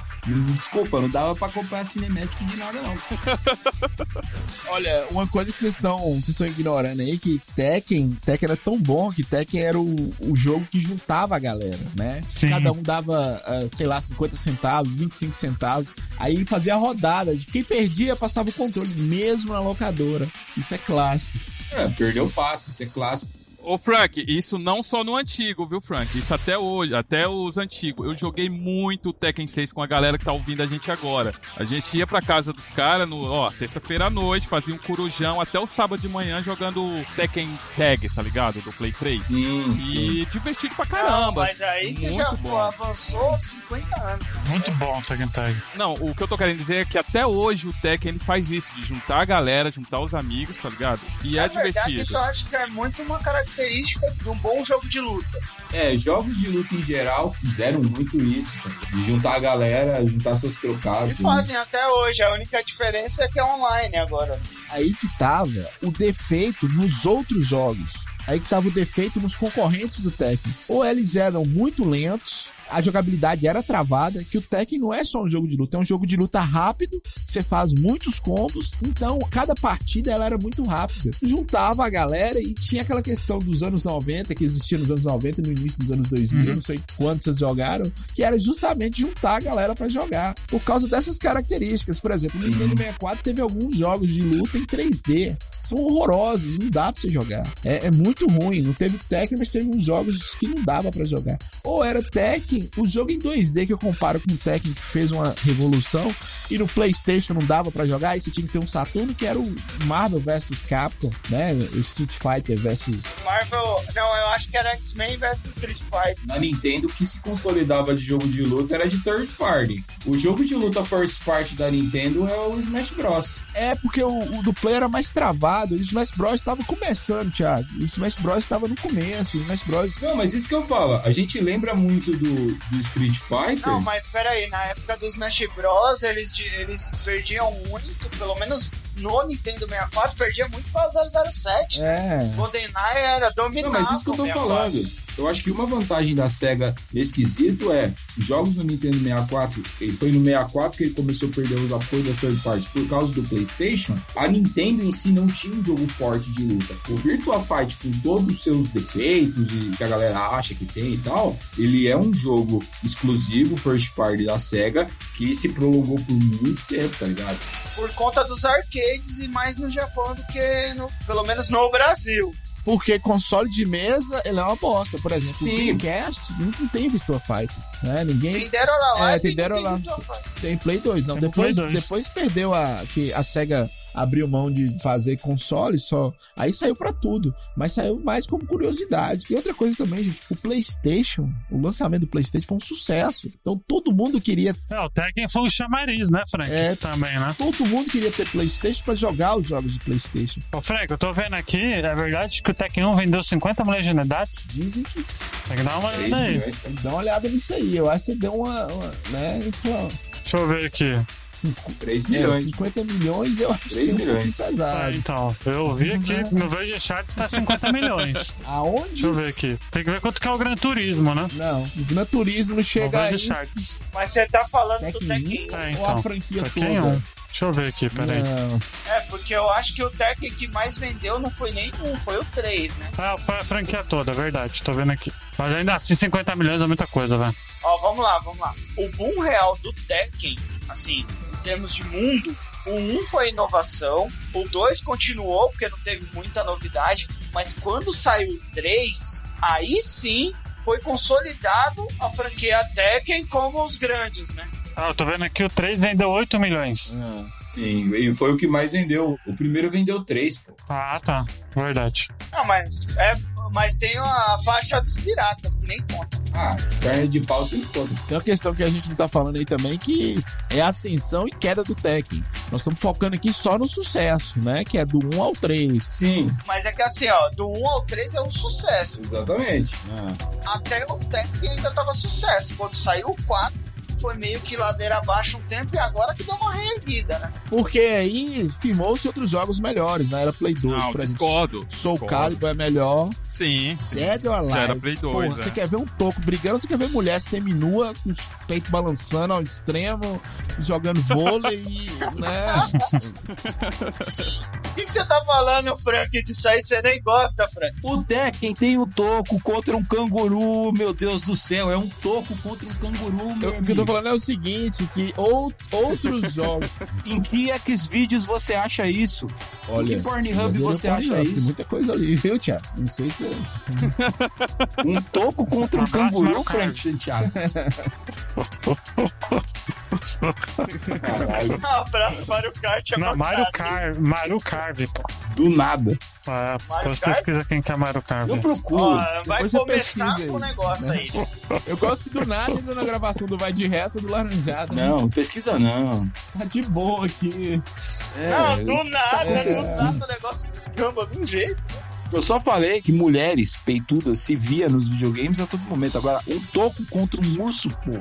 desculpa, não dava pra comprar Cinematic de nada, não. Olha, uma coisa que vocês estão vocês estão ignorando aí, que Tekken, Tekken era tão bom que Tekken era o, o jogo que juntava a galera, né? Sim. Cada um dava, ah, sei lá, 50 centavos, 25 centavos. Aí fazia a rodada. De quem perdia, passava o controle, mesmo na locadora. Isso é clássico. É, perdeu o passe, isso é clássico. Ô, Frank, isso não só no antigo, viu, Frank? Isso até hoje, até os antigos. Eu joguei muito Tekken 6 com a galera que tá ouvindo a gente agora. A gente ia pra casa dos caras, no, ó, sexta-feira à noite, fazia um corujão até o sábado de manhã jogando Tekken Tag, tá ligado? Do Play 3. Sim, E divertido pra Não, caramba. mas aí você muito já bom. avançou 50 anos. Muito bom, Tekken Tag. Não, o que eu tô querendo dizer é que até hoje o Tekken ele faz isso, de juntar a galera, juntar os amigos, tá ligado? E é verdade, divertido. isso eu acho que é muito uma característica de um bom jogo de luta. É, jogos de luta em geral fizeram muito isso. De juntar a galera, juntar seus E trocados. fazem até hoje. A única diferença é que é online agora. Aí que tava o defeito nos outros jogos. Aí que tava o defeito nos concorrentes do Tekken. Ou eles eram muito lentos, a jogabilidade era travada, que o Tekken não é só um jogo de luta, é um jogo de luta rápido, você faz muitos combos, então cada partida ela era muito rápida. Juntava a galera e tinha aquela questão dos anos 90, que existia nos anos 90 e no início dos anos 2000, eu não sei quantos vocês jogaram, que era justamente juntar a galera pra jogar. Por causa dessas características, por exemplo, no Nintendo 64 teve alguns jogos de luta em 3D, são horrorosos, não dá pra você jogar. É, é muito ruim, não teve Tekken, mas teve uns jogos que não dava pra jogar. Ou era Tekken, o jogo em 2D que eu comparo com o Tekken que fez uma revolução e no PlayStation não dava pra jogar, aí você tinha que ter um Saturno que era o Marvel vs Capcom, né? O Street Fighter vs Marvel. Não, eu acho que era X-Men vs Street Fighter. Na Nintendo, o que se consolidava de jogo de luta era de third party. O jogo de luta first party da Nintendo é o Smash Bros. É, porque o, o do Play era mais travado. E o Smash Bros estava começando, Thiago. O Smash Bros estava no começo. O Smash Bros. Não, mas isso que eu falo, a gente lembra muito do, do Street Fighter. Não, mas peraí, na época dos Smash Bros, eles, eles perdiam muito, pelo menos no Nintendo 64, perdia muito pra 007. É. GoldenEye era Não, dominado. mas isso que eu tô o 64. falando. Eu acho que uma vantagem da SEGA nesse quesito é os jogos do Nintendo 64, ele foi no 64 que ele começou a perder os apoios das third parties por causa do PlayStation. A Nintendo em si não tinha um jogo forte de luta. O Virtua Fight, com todos os seus defeitos e que a galera acha que tem e tal, ele é um jogo exclusivo, first party da SEGA, que se prolongou por muito tempo, tá ligado? Por conta dos arcades e mais no Japão do que, no, pelo menos no Brasil. Porque console de mesa, ele é uma bosta. Por exemplo, Sim. o Dreamcast não, tem Virtua Fighter. Né? Ninguém Tem Dead or Alive É, tem Dead or tem Play 2. Não, Tem depois, Play 2. depois perdeu a. que a SEGA abriu mão de fazer console só. Aí saiu pra tudo. Mas saiu mais como curiosidade. E outra coisa também, gente, o PlayStation, o lançamento do PlayStation foi um sucesso. Então todo mundo queria É, o Tekken foi o chamariz, né, Frank? É. Também, né? Todo mundo queria ter PlayStation pra jogar os jogos de PlayStation. Ô, Frank, eu tô vendo aqui, é verdade que o Tekken 1 vendeu 50 milhões de unidades? Dizem que Tem que dar uma olhada aí. dá uma olhada nisso aí. Eu acho que você deu uma, uma né, uma, Deixa eu ver aqui. Cinco, 3 é, milhões. 50 milhões eu acho que Três é pouquinho milhões. Ah, pesado. então, eu vi aqui, no Verde Charts tá 50 milhões. Aonde? Deixa eu ver aqui. Tem que ver quanto que é o Gran Turismo, né? Não, o Gran Turismo chega a Verde isso. Mas você tá falando do Tekken Tekken 1 É, ou a então. franquia Tekken toda? 1. Deixa eu ver aqui, peraí. Não. É, porque eu acho que o Tekken que mais vendeu não foi nem um, foi o 3, né? Ah, foi a franquia toda, é verdade. Tô vendo aqui. Mas ainda assim, 50 milhões é muita coisa, velho. Ó, vamos lá, vamos lá. O boom real do Tekken, assim, termos de mundo, o 1 foi inovação, o 2 continuou, porque não teve muita novidade, mas quando saiu o 3, aí sim foi consolidado a franquia Tekken como os grandes, né? Ah, eu tô vendo aqui o 3 vendeu 8 milhões. Sim, e foi o que mais vendeu. O primeiro vendeu 3, pô. Ah, tá. Verdade. Não, mas, é, mas tem a faixa dos piratas, que nem conta. Ah, perna de pau sem conta. Tem uma questão que a gente não tá falando aí também, que é a ascensão e queda do Tekken. Nós estamos focando aqui só no sucesso, né? Que é do 1 ao 3. Sim, Mas é que assim, ó, do 1 ao 3 é um sucesso. exatamente. até o Tekken ainda tava sucesso. Quando saiu o 4, foi meio que ladeira abaixo um tempo e agora que deu uma reerguida, né? Porque aí firmou-se outros jogos melhores, né? Era Play 2, Não, por exemplo. discordo. Soul discordo. Calibur é melhor. Sim, sim. Dead or Alive. Já era Play 2, Porra, é. você quer ver um toco brigando, você quer ver mulher seminua, com os peitos balançando ao extremo, jogando vôlei, né? O que, que você tá falando, Frank, disso aí? Você nem gosta, Frank. O Tekken tem um toco contra um canguru, meu Deus do céu, é um toco contra um canguru, meu Eu, o amigo. Falando é o seguinte, que ou, outros jogos... Em que Xvideos você acha isso? Olha, que Pornhub é você Pornhub, acha Tem isso? muita coisa ali, viu, Thiago? Não sei se... Um toco contra um canguru, Mario Kart. Frank. Caralho, Abraço Mario Kart. é Não, Mario. Car, Mario Carve, pô. do nada. É, Mario depois Kart? pesquisa quem que é Mario Carve. Eu procuro. Ó, vai começar pesquisa com o negócio aí. Eu gosto que do nada, indo na gravação do Vai de Reto do Laranjado. né? Não, pesquisa não. Tá de boa aqui. É, Não, do nada, do acontecendo. nada o negócio descamba de um jeito. Eu só falei que mulheres peitudas se via nos videogames a todo momento. Agora, um toco contra um urso, pô.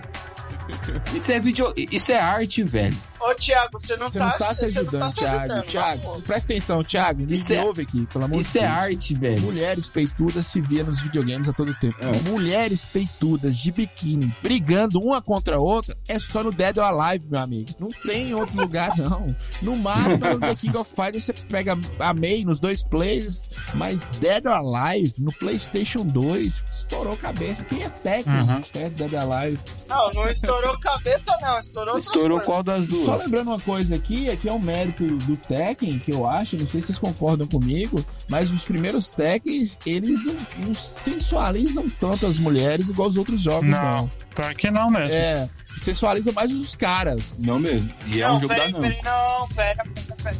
Isso é video... Isso é arte, velho. Ô, Thiago, você não, Você tá, não tá se você não ajudando, tá se Thiago. ajudando. Thiago, presta atenção, Thiago. Me Isso é- ouve aqui, pelo amor Isso de é Deus. arte, velho. Mulheres peitudas se via nos videogames a todo tempo. É. Mulheres peitudas de biquíni brigando uma contra a outra é só no Dead or Alive, meu amigo. Não tem em outro lugar, não. No máximo, no The King of Fighters você pega a May nos dois players, mas Dead or Alive no PlayStation 2 estourou a cabeça. Quem é técnico? Uhum. É Dead or Alive. Não, não estourou cabeça, não. Estourou Estourou qual das Só lembrando uma coisa aqui, aqui é um mérito do Tekken, que eu acho, não sei se vocês concordam comigo, mas os primeiros Tekkens, eles não, não sensualizam tanto as mulheres igual os outros jogos, não. Não, pior que não mesmo. É, sensualizam mais os caras. Não mesmo. E é não, um jogo da peraí, não. peraí, não, pera, pera,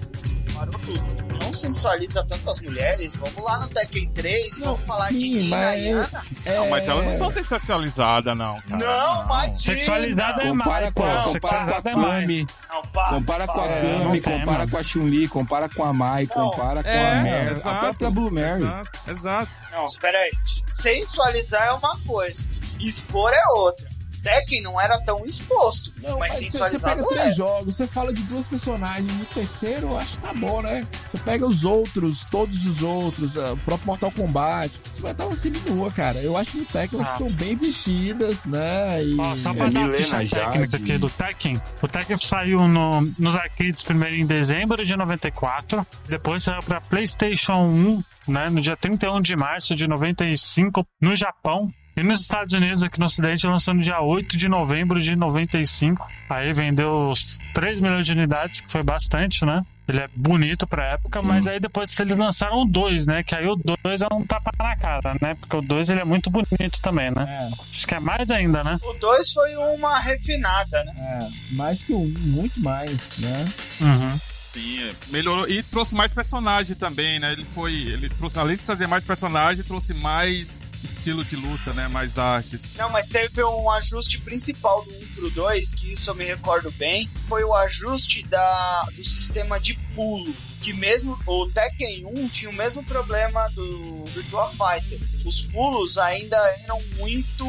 tudo. Não sensualiza tanto as mulheres. Vamos lá no Tekken 3 e Não, vamos falar sim, de Nina mas- e Ana. É, Não, mas elas não são sexualizadas, não, cara. Não, mas Sexualizada é mais, com, a, compara Sexualizada com é a mais. Não, compara com a. É, não Kami, compara com a Chun-Li, compara com a Mai, Não, compara com a É, a exato. própria Blue Mary. Exato, exato. Não, espera aí. Sensualizar é uma coisa. Expor é outra. Tekken não era tão exposto. Não, mas mas você, pega é. três jogos, você fala de duas personagens, no terceiro eu acho que tá bom, né? Você pega os outros, todos os outros, ah, o próprio Mortal Kombat, você vai estar uma seminua, cara. Eu acho que no Tekken elas Ah. estão bem vestidas, né? E... Ó, só É, pra dar uma Milena ficha técnica aqui do Tekken. O Tekken saiu no, nos arcades primeiro em dezembro de 94. Depois saiu pra PlayStation 1, né, no dia 31 de março de 95, no Japão. E nos Estados Unidos, aqui no Ocidente, lançou no dia 8 de novembro de 95. Aí vendeu os 3 milhões de unidades, que foi bastante, né? Ele é bonito pra época, mas aí depois eles lançaram o 2, né? Que aí o 2 é um tapa na cara, né? Porque o 2 ele é muito bonito também, né? É, Acho que é mais ainda, né? O 2 foi uma refinada, né? é, mais que um, muito mais, né? Uhum. É. melhorou. E trouxe mais personagem também, né? Ele foi. Ele trouxe, além de trazer mais personagem, trouxe mais estilo de luta, né? Mais artes. Não, mas teve um ajuste principal do 1 pro 2, que isso eu me recordo bem, foi o ajuste da, do sistema de pulo. Que mesmo o Tekken 1 tinha o mesmo problema do Virtua Fighter. Os pulos ainda eram muito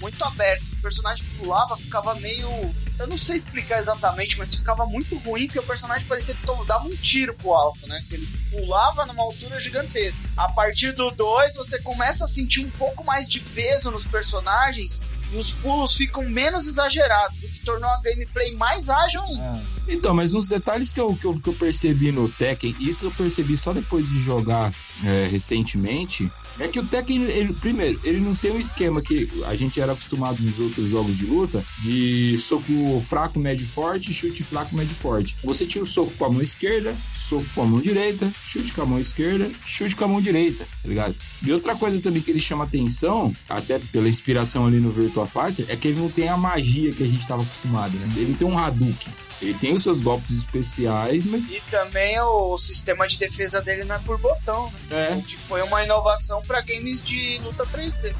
muito abertos. O personagem pulava ficava meio. Eu não sei explicar exatamente, mas ficava muito ruim porque o personagem parecia que dava um tiro pro alto, né? Que ele pulava numa altura gigantesca. A partir do 2, você começa a sentir um pouco mais de peso nos personagens e os pulos ficam menos exagerados, o que tornou a gameplay mais ágil ainda. É. Então, mas uns detalhes que eu, que eu, que eu percebi no Tekken, isso eu percebi só depois de jogar é, recentemente, é que o Tekken, ele, primeiro, ele não tem um esquema que a gente era acostumado nos outros jogos de luta, de soco fraco, médio forte, chute fraco, médio forte. Você tira o soco com a mão esquerda, soco com a mão direita, chute com a mão esquerda, chute com a mão direita, tá ligado? E outra coisa também que ele chama atenção, até pela inspiração ali no Virtua Fighter, é que ele não tem a magia que a gente estava acostumado, né? Ele tem um Hadouken. Ele tem os seus golpes especiais, mas E também o sistema de defesa dele não é por botão, né? é, que foi uma inovação para games de luta 3D.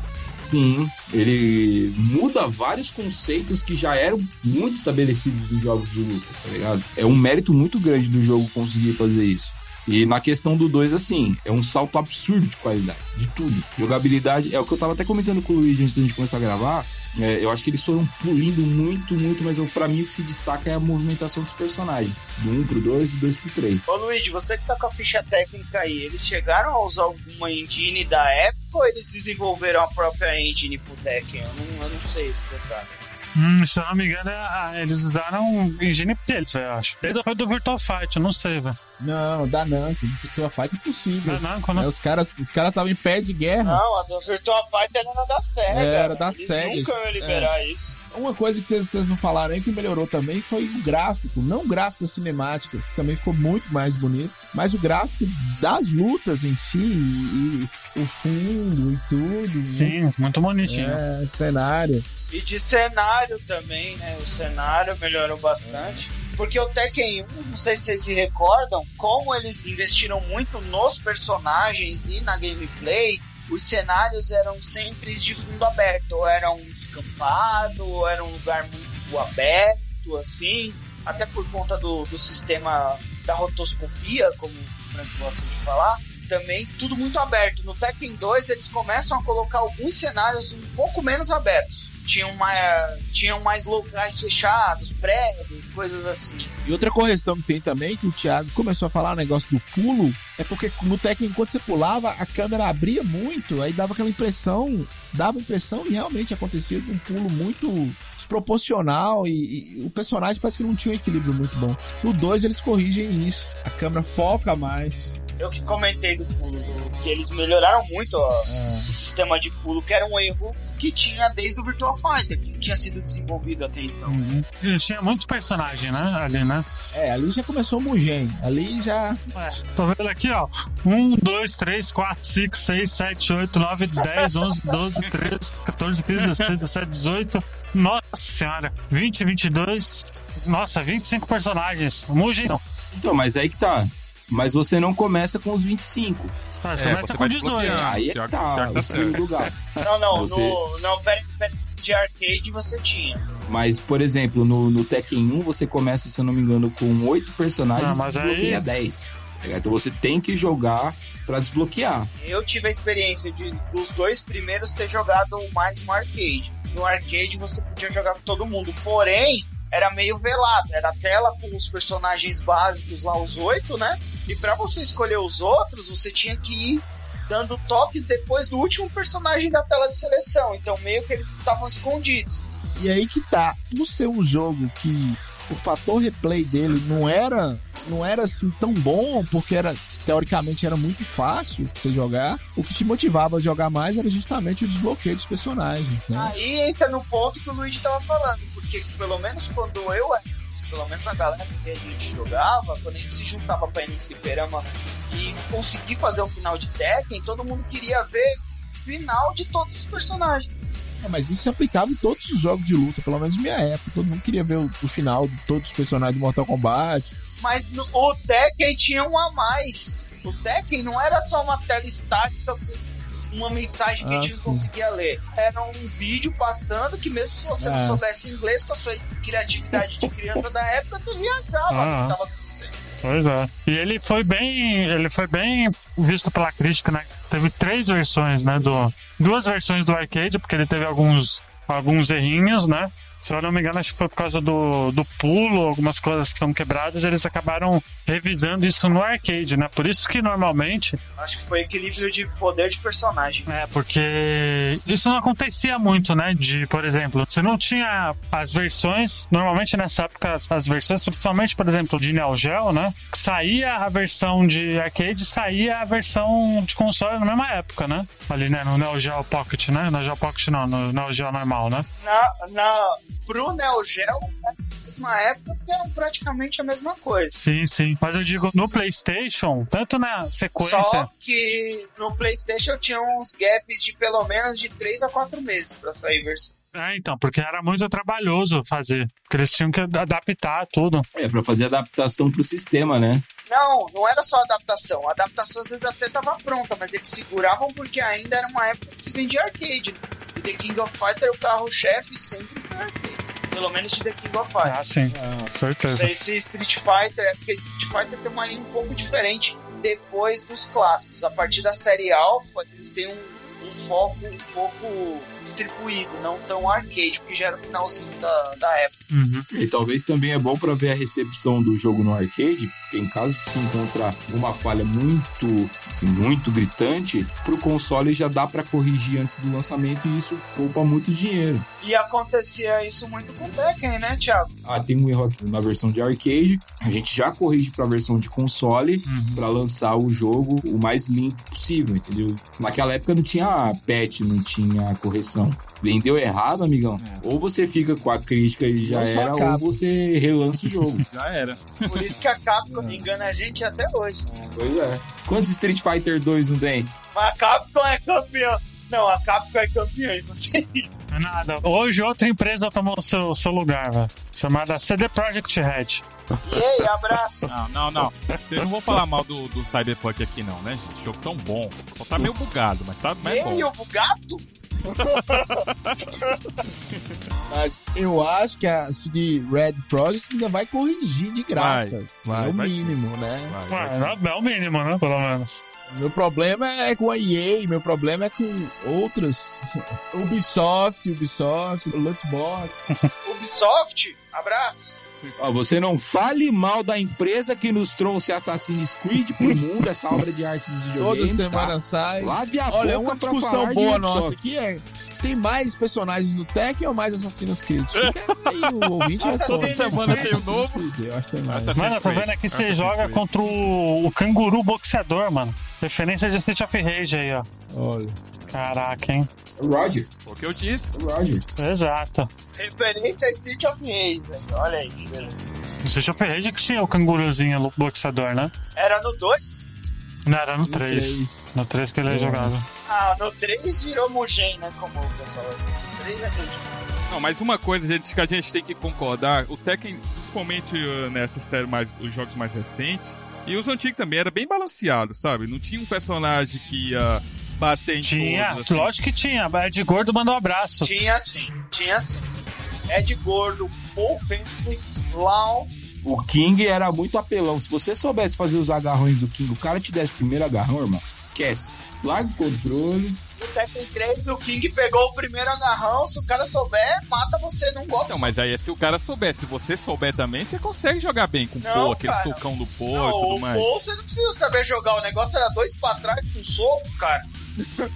sim, ele muda vários conceitos que já eram muito estabelecidos nos jogos de luta, tá ligado? É um mérito muito grande do jogo conseguir fazer isso. E na questão do 2, assim, é um salto absurdo de qualidade, de tudo. Jogabilidade, é o que eu tava até comentando com o Luigi antes da gente começar a gravar. é, eu acho que eles foram pulindo muito, muito, mas pra mim o que se destaca é a movimentação dos personagens. Do 1 pro 2 e do 2 pro 3. Ô Luigi, você que tá com a ficha técnica aí, eles chegaram a usar alguma engine da época ou eles desenvolveram a própria engine pro Tekken? Eu não, eu não sei esse detalhe. Hum, se eu não me engano, é- ah, eles usaram engine deles, velho, eu acho. Desde foi do Virtual Fight, eu não sei, velho. Não, da Namco, Virtua Fight é impossível. Não, não, quando... É, os caras os estavam em pé de guerra. Não, a do Virtua Fighter era da SEGA. Era da eles SEGA, nunca iam liberar isso. Uma coisa que vocês, não falaram aí que melhorou também foi o gráfico. Não o gráfico das cinemáticas, que também ficou muito mais bonito, mas o gráfico das lutas em si, e, e o fundo e tudo. Sim, muito bonitinho. É, cenário. E de cenário também, né? O cenário melhorou bastante. Porque o Tekken 1, não sei se vocês se recordam, como eles investiram muito nos personagens e na gameplay, os cenários eram sempre de fundo aberto, ou era um descampado, ou era um lugar muito aberto, assim, até por conta do, do sistema da rotoscopia, como o Frank gosta de falar, também tudo muito aberto. No Tekken 2 eles começam a colocar alguns cenários um pouco menos abertos. Tinham mais, tinham mais locais fechados, prédios, coisas assim. E outra correção que tem também, que o Thiago começou a falar, o negócio do pulo, é porque no Tekken, enquanto você pulava, a câmera abria muito, aí dava aquela impressão, dava impressão e realmente acontecia um pulo muito desproporcional e, e, o personagem parece que não tinha um equilíbrio muito bom. No 2 eles corrigem isso, a câmera foca mais. Eu que comentei do pulo, que eles melhoraram muito ó, é. o sistema de pulo, que era um erro que tinha desde o Virtua Fighter, que tinha sido desenvolvido até então. Uhum. E tinha muitos personagens, né? Ali, né? É, ali já começou homogêneo. Ali já. É, tô vendo aqui, ó. 1, 2, 3, 4, 5, 6, 7, 8, 9, 10, 11, 12, 13, 14, 15, 16, 17, 18. Nossa senhora. 20, 22. Nossa, 25 personagens. Homogêneo. Então, mas aí que tá. Mas você não começa com os 25. Ah, você é, começa você com 18. Aí é que tá, tá certo. Não, não, você... no, no de arcade você tinha. Mas, por exemplo, no, no Tekken 1 você começa, se eu não me engano, com 8 personagens ah, mas e desbloqueia aí... 10. Então você tem que jogar para desbloquear. Eu tive a experiência de dos dois primeiros ter jogado mais no arcade. No arcade você podia jogar com todo mundo, porém era meio velado, era a tela com os personagens básicos lá, os oito, né? E para você escolher os outros, você tinha que ir dando toques depois do último personagem da tela de seleção. Então, meio que eles estavam escondidos. E aí que tá. Por ser um jogo que o fator replay dele não era não era assim tão bom, porque era teoricamente era muito fácil você jogar. O que te motivava a jogar mais era justamente o desbloqueio dos personagens, né? Aí entra no ponto que o Luigi estava falando, porque pelo menos quando eu pelo menos a galera que a gente jogava, quando a gente se juntava pra ir no fliperama e conseguir fazer um final de Tekken, todo mundo queria ver o final de todos os personagens. É, mas isso se aplicava em todos os jogos de luta, pelo menos na minha época. Todo mundo queria ver o, o final de todos os personagens de Mortal Kombat. Mas no, o Tekken tinha um a mais. O Tekken não era só uma tela estática com uma mensagem que ah, a gente sim. não conseguia ler. Era um vídeo passando que mesmo se você é. não soubesse inglês, com a sua criatividade de criança da época, você viajava ah. que tava acontecendo. Pois é. E ele foi bem. Ele foi bem visto pela crítica, né? Teve três versões, né? Do, duas versões do arcade, porque ele teve alguns, alguns errinhos, né? Se eu não me engano, acho que foi por causa do, do pulo, algumas coisas que são quebradas, eles acabaram revisando isso no arcade, né? Por isso que normalmente. Acho que foi equilíbrio de poder de personagem. É, porque isso não acontecia muito, né? De, por exemplo, você não tinha as versões, normalmente nessa época, as versões, principalmente, por exemplo, de Neo Geo, né? Saía a versão de arcade, saía a versão de console na mesma época, né? Ali, né? No Neo Geo Pocket, né? No Neo Geo Pocket não, no Neo Geo normal, né? Na, na, pro Neo Geo, né, na época que eram praticamente a mesma coisa. Sim, sim. Mas eu digo, no PlayStation, tanto na sequência. Só que no PlayStation tinha uns gaps de pelo menos de 3 a 4 meses para sair versão. É, então, porque era muito trabalhoso fazer. Porque eles tinham que adaptar tudo. É, pra fazer adaptação pro sistema, né? Não, não era só adaptação. A adaptação às vezes até tava pronta, mas eles seguravam porque ainda era uma época que se vendia arcade. E The King of Fighter, o carro-chefe sempre foi arcade. Pelo menos de The King of Fighter. Ah, sim. Ah, certeza. Não sei se Street Fighter, é porque Street Fighter tem uma linha um pouco diferente depois dos clássicos. A partir da série Alpha, eles têm um, um foco um pouco distribuído, não tão arcade, porque já era o finalzinho da, da época. Uhum. E talvez também é bom para ver a recepção do jogo no arcade, Em caso de se encontrar uma falha muito, assim, muito gritante, pro console já dá para corrigir antes do lançamento e isso poupa muito dinheiro. E acontecia isso muito com o Tekken, né, Thiago? Ah, tem um erro aqui na versão de arcade, a gente já corrige para a versão de console Uhum. para lançar o jogo o mais limpo possível, entendeu? Naquela época não tinha patch, não tinha correção. Vendeu errado, amigão? Ou você fica com a crítica e já era, ou você relança o jogo. Já era. Por isso que a Capcom engana a gente até hoje. pois é. Quantos Street Fighter 2 não tem? Mas a Capcom é campeã. Não, a Capcom é campeã e vocês. Não é nada. Hoje outra empresa tomou o seu, seu lugar, velho. Chamada CD Projekt Red. E aí, abraço. Não, não, não. Vocês não vão falar mal do, do Cyberpunk aqui, não, né, gente? Jogo tão bom. Só tá meio bugado, mas tá mas é bom. E o Bugato? Mas eu acho que a CD Red Project ainda vai corrigir de graça. vai, é o vai sim. mínimo, né? Vai, vai sim. é o mínimo, né? Pelo menos. Meu problema é com a EA, meu problema é com outras. Ubisoft, Ubisoft, Lootbox. Ubisoft? Abraço. Ó, você não fale mal da empresa que nos trouxe Assassin's Creed pro mundo, essa obra de arte dos Toda videogames. semana tá? sai. Lave a Olha, boca uma pra discussão boa nossa aqui é: tem mais personagens no Tekken ou mais Assassin's Creed? Fica aí o ouvinte responde. Toda semana tem um novo. Creed. Assassin's Mano, eu tô vendo aqui você joga Creed. contra o, o canguru boxeador, mano. Referência de Street of Rage aí, ó. Olha. Caraca, hein? Roger, Foi o que eu disse. Roger. Exato. Referência a Street of Rage. velho. Olha aí, beleza. No Street of Rage que tinha o canguruzinho boxeador, né? Era no 2? Não, era no No 3. três. No 3 que ele jogava. Ah, no 3 virou Mugen, né? Como o pessoal. No 3 é. Não, mas uma coisa gente, que a gente tem que concordar, o Tekken, principalmente uh, nessa série mais, os jogos mais recentes, e os antigos também, era bem balanceado, sabe? Não tinha um personagem que ia bater em Tinha, todos, assim. lógico que tinha. Ed Gordo mandou um abraço. Tinha sim, tinha sim. Ed Gordo, Paul Fênix, Lau. O King era muito apelão. Se você soubesse fazer os agarrões do King, o cara te desse o primeiro agarrão, irmão, esquece. Larga o controle. No Tekken 3, o King pegou o primeiro agarrão. Se o cara souber, mata você num golpe. Não, mas aí se o cara souber, se você souber também, você consegue jogar bem com o Pô, aquele cara. socão do Pô Não, e tudo o mais. Paul, você não precisa saber jogar. O negócio era dois pra trás com soco, cara.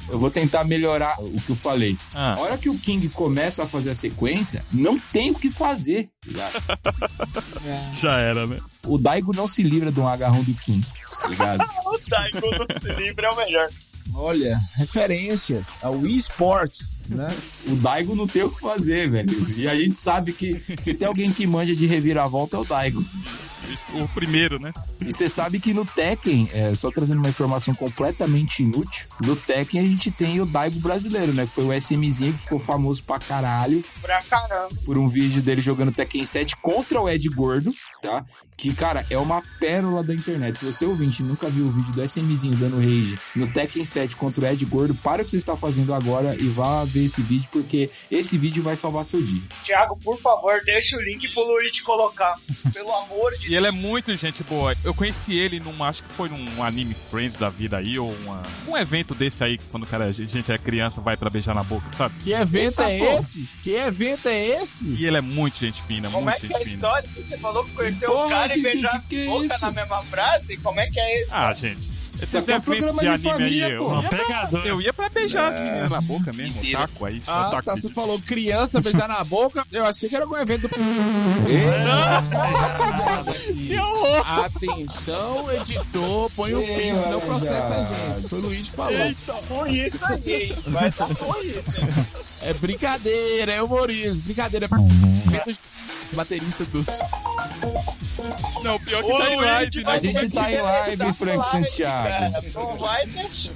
Eu vou tentar melhorar o que eu falei. Ah. A hora que o King começa a fazer a sequência, não tem o que fazer. tá ligado? Já era, né? O Daigo não se livra de um agarrão do King. Tá ligado? O Daigo não se livra é o melhor. Olha, referências ao Wii Sports, né? O Daigo não tem o que fazer, velho. E a gente sabe que se tem alguém que manja de reviravolta é o Daigo. O primeiro, né? E você sabe que no Tekken, é, só trazendo uma informação completamente inútil, no Tekken a gente tem o Daigo brasileiro, né? Que foi o SMzinho que ficou famoso pra caralho Pra caramba. por um vídeo dele jogando Tekken 7 contra o Ed Gordo, tá? Que, cara, é uma pérola da internet. Se você ouvinte nunca viu o vídeo do SMzinho dando rage no Tekken 7 contra o Ed Gordo, para o que você está fazendo agora e vá ver esse vídeo, porque esse vídeo vai salvar seu dia. Thiago, por favor, deixa o link pro Luigi colocar. Pelo amor de E ele é muito gente boa. Eu conheci ele num, acho que foi num anime Friends da vida aí, ou uma- um evento desse aí, quando o cara, a gente é criança, vai pra beijar na boca, sabe? Que evento Eita, é porra. esse? Que evento é esse? E ele é muito gente fina, Como é muito que é gente a fina. história? Você falou que conheceu Porra, o cara que- e beijar que- que a boca na mesma frase? Como é que é isso? Ah, gente. Aqui é um programa de de anime família, aí, eu pô. ia, pra, Pegador. eu ia pra beijar as meninas na boca mesmo, Mentira. otaku aí, Ah, otaku. tá, você falou criança beijar na boca. Eu achei que era algum evento do. Que horror! Atenção, editor, põe o Ei, pin, senão mano, processa a gente. Foi o Luiz que falou. Eita, foi isso aí, hein? Vai foi isso? É brincadeira, é humorismo. Brincadeira. Baterista do. Não, pior que Ô, tá em live, né? A gente tá em live, Tá Frank Santiago. cara. Não vai deixar.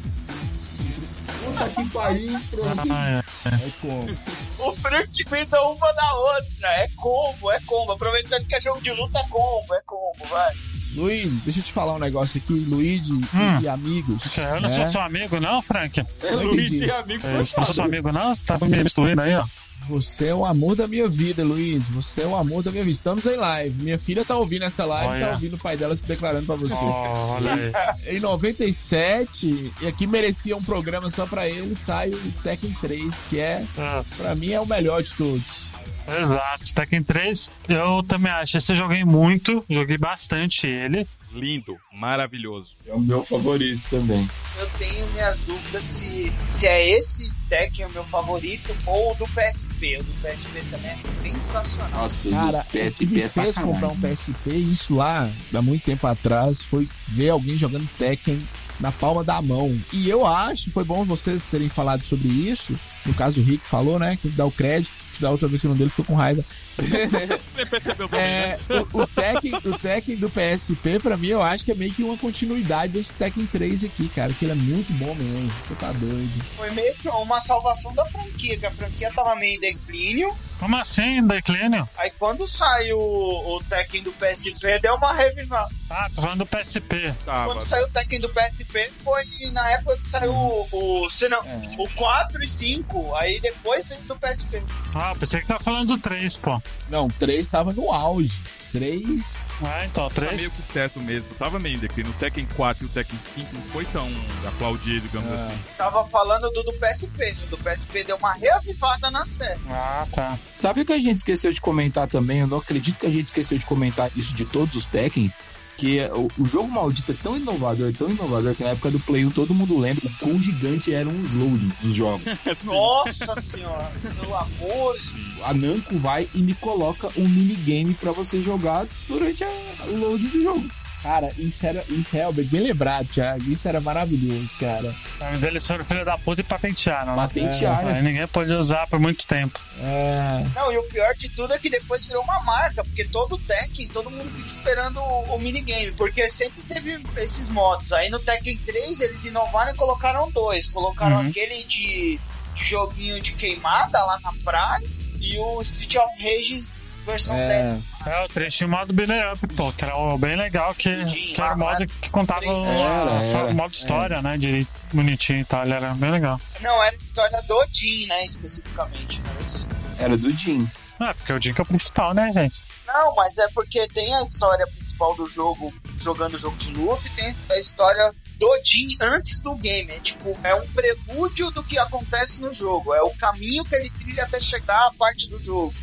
Puta que pariu, pronto. Ah, é. É como? O Frank venda uma da outra. É combo, é combo. Aproveitando que é jogo de luta, é combo, é combo, vai. Luiz, deixa eu te falar um negócio aqui. Luigi Hum. e amigos. Eu não né? sou seu amigo, não, Frank? É Luigi entendi. e amigos Eu não sou seu amigo, não? Você tá me misturando aí, ó. Você é o amor da minha vida, Luiz. Você é o amor da minha vida. Estamos em live. Minha filha tá ouvindo essa live, Olha. tá ouvindo o pai dela se declarando pra você. Oh, olha aí. Em 97, e aqui merecia um programa só pra ele, sai o Tekken 3, que é, Ah, pra mim, é o melhor de todos. Exato. Tekken 3, eu também acho. Esse eu joguei muito, joguei bastante ele. Lindo, maravilhoso. É o meu favorito também. Eu tenho minhas dúvidas se, se é esse Tekken o meu favorito ou o do PSP. O do PSP também é sensacional. Nossa, Cara, o o que PSP me é fez comprar um sacanagem. PSP, isso lá, há muito tempo atrás, foi ver alguém jogando Tekken na palma da mão. E eu acho, foi bom vocês terem falado sobre isso. No caso, o Rick falou, né? Que dá o crédito. Da outra vez que o nome dele ficou com raiva. Você percebeu também, É, né? o, o, Tekken, o Tekken do PSP, pra mim, eu acho que é meio que uma continuidade desse Tekken 3 aqui, cara. Que ele é muito bom mesmo. Você tá doido. Foi meio que uma salvação da franquia, que a franquia tava meio em declínio. Como assim, declínio? Aí quando saiu o, o Tekken do PSP, deu uma revivada. Ah, tô falando do PSP. Tava. Quando saiu o Tekken do PSP, foi na época que saiu o, o, não, É. o 4 e 5. Aí depois veio do PSP. Ah, pensei que tava falando do 3, pô. Não, 3 tava no auge. 3. Ah, então, Tá 3. meio que certo mesmo. Tava meio em declínio. O Tekken 4 e o Tekken 5 não foi tão aplaudido, digamos É. assim. Tava falando do do PSP. O do PSP deu uma reavivada na série. Ah, tá. Sabe o que a gente esqueceu de comentar também? Eu não acredito que a gente esqueceu de comentar isso de todos os Tekkens. Que é- o, o jogo maldito é tão inovador, tão inovador, que na época do Play 1 todo mundo lembra o quão gigante eram os loadings dos jogos. Nossa senhora, pelo amor de A Namco vai e me coloca um minigame pra você jogar durante a o load do jogo. Cara, isso era. Isso é bem lembrado, Thiago. Isso era maravilhoso, cara. Mas eles foram filho da puta e patentearam, né? Patentearam. Aí ninguém pôde usar por muito tempo. É. Não, e o pior de tudo é que depois virou uma marca, porque todo Tekken, todo mundo fica esperando o, o minigame, porque sempre teve esses modos. Aí no Tekken 3 eles inovaram e colocaram dois. Colocaram Uhum. aquele de, de joguinho de queimada lá na praia e o Street of Rages versão É. É, o 3 tinha o modo Banner Up, pô, que era o bem legal, que, que era o modo que contava o modo história, né? Direito, bonitinho e tal, ele era bem legal. 10. Não, era a história do Jin, né, especificamente. Não, era isso. Era do Jim. Ah, porque o Jink é o principal, né, gente? Não, mas é porque tem a história principal do jogo, jogando o jogo de luta, e tem a história do Jin antes do game. É tipo, é um prelúdio do que acontece no jogo. É o caminho que ele trilha até chegar à parte do jogo.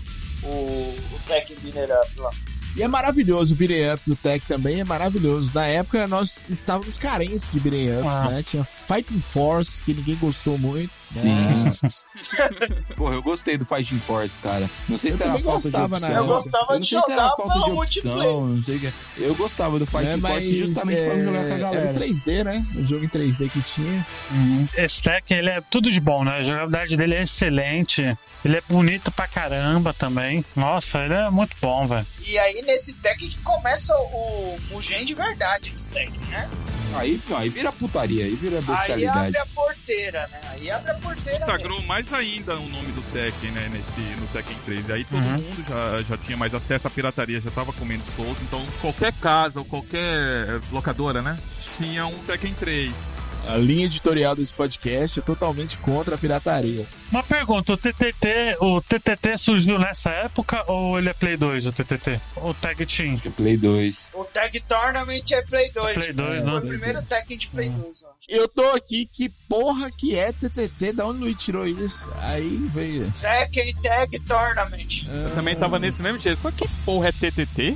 O, o Tekken Binner Up lá. E é maravilhoso o beat'em up do Tech também, é maravilhoso. Na época nós estávamos carentes de beat'em ups, Ah. né? Tinha Fighting Force, que ninguém gostou muito. Sim. né? Porra, eu gostei do Fighting Force, cara. Não sei Eu se era falta de gostava opção. Eu gostava Eu não de sei se era jogar falta pelo de multiplayer. opção, não sei o que. Eu gostava do Fighting É, mas Force justamente pra é, jogar com a era galera. o 3D, né? O jogo em 3D que tinha. Esse Tekken, ele é tudo de bom, né? A jogabilidade dele é excelente. Ele é bonito pra caramba também. Nossa, ele é muito bom, velho. E aí nesse Tekken que começa o Mugen de verdade dos Tekken, né? Aí, não, aí vira putaria, aí vira Aí bestialidade. abre a porteira, né? Aí abre a porteira. Consagrou mais ainda o nome do Tekken, né, nesse, no Tekken 3. E aí todo Uhum. mundo já, já tinha mais acesso à pirataria, já tava comendo solto. Então qualquer casa ou qualquer locadora, né, tinha um Tekken 3. A linha editorial desse podcast é totalmente contra a pirataria. Uma pergunta, o TTT, o TTT surgiu nessa época ou ele é Play 2, o TTT? O Tag Team? Play 2. O Tag Tournament é Play 2. Play 2, Foi né? o primeiro Tekken de Play 2, eu acho. Eu tô aqui, que porra que é TTT? Da onde o Luiz tirou isso? Aí veio. Tekken Tag Tournament. Eu também tava nesse mesmo jeito. Só que porra é TTT?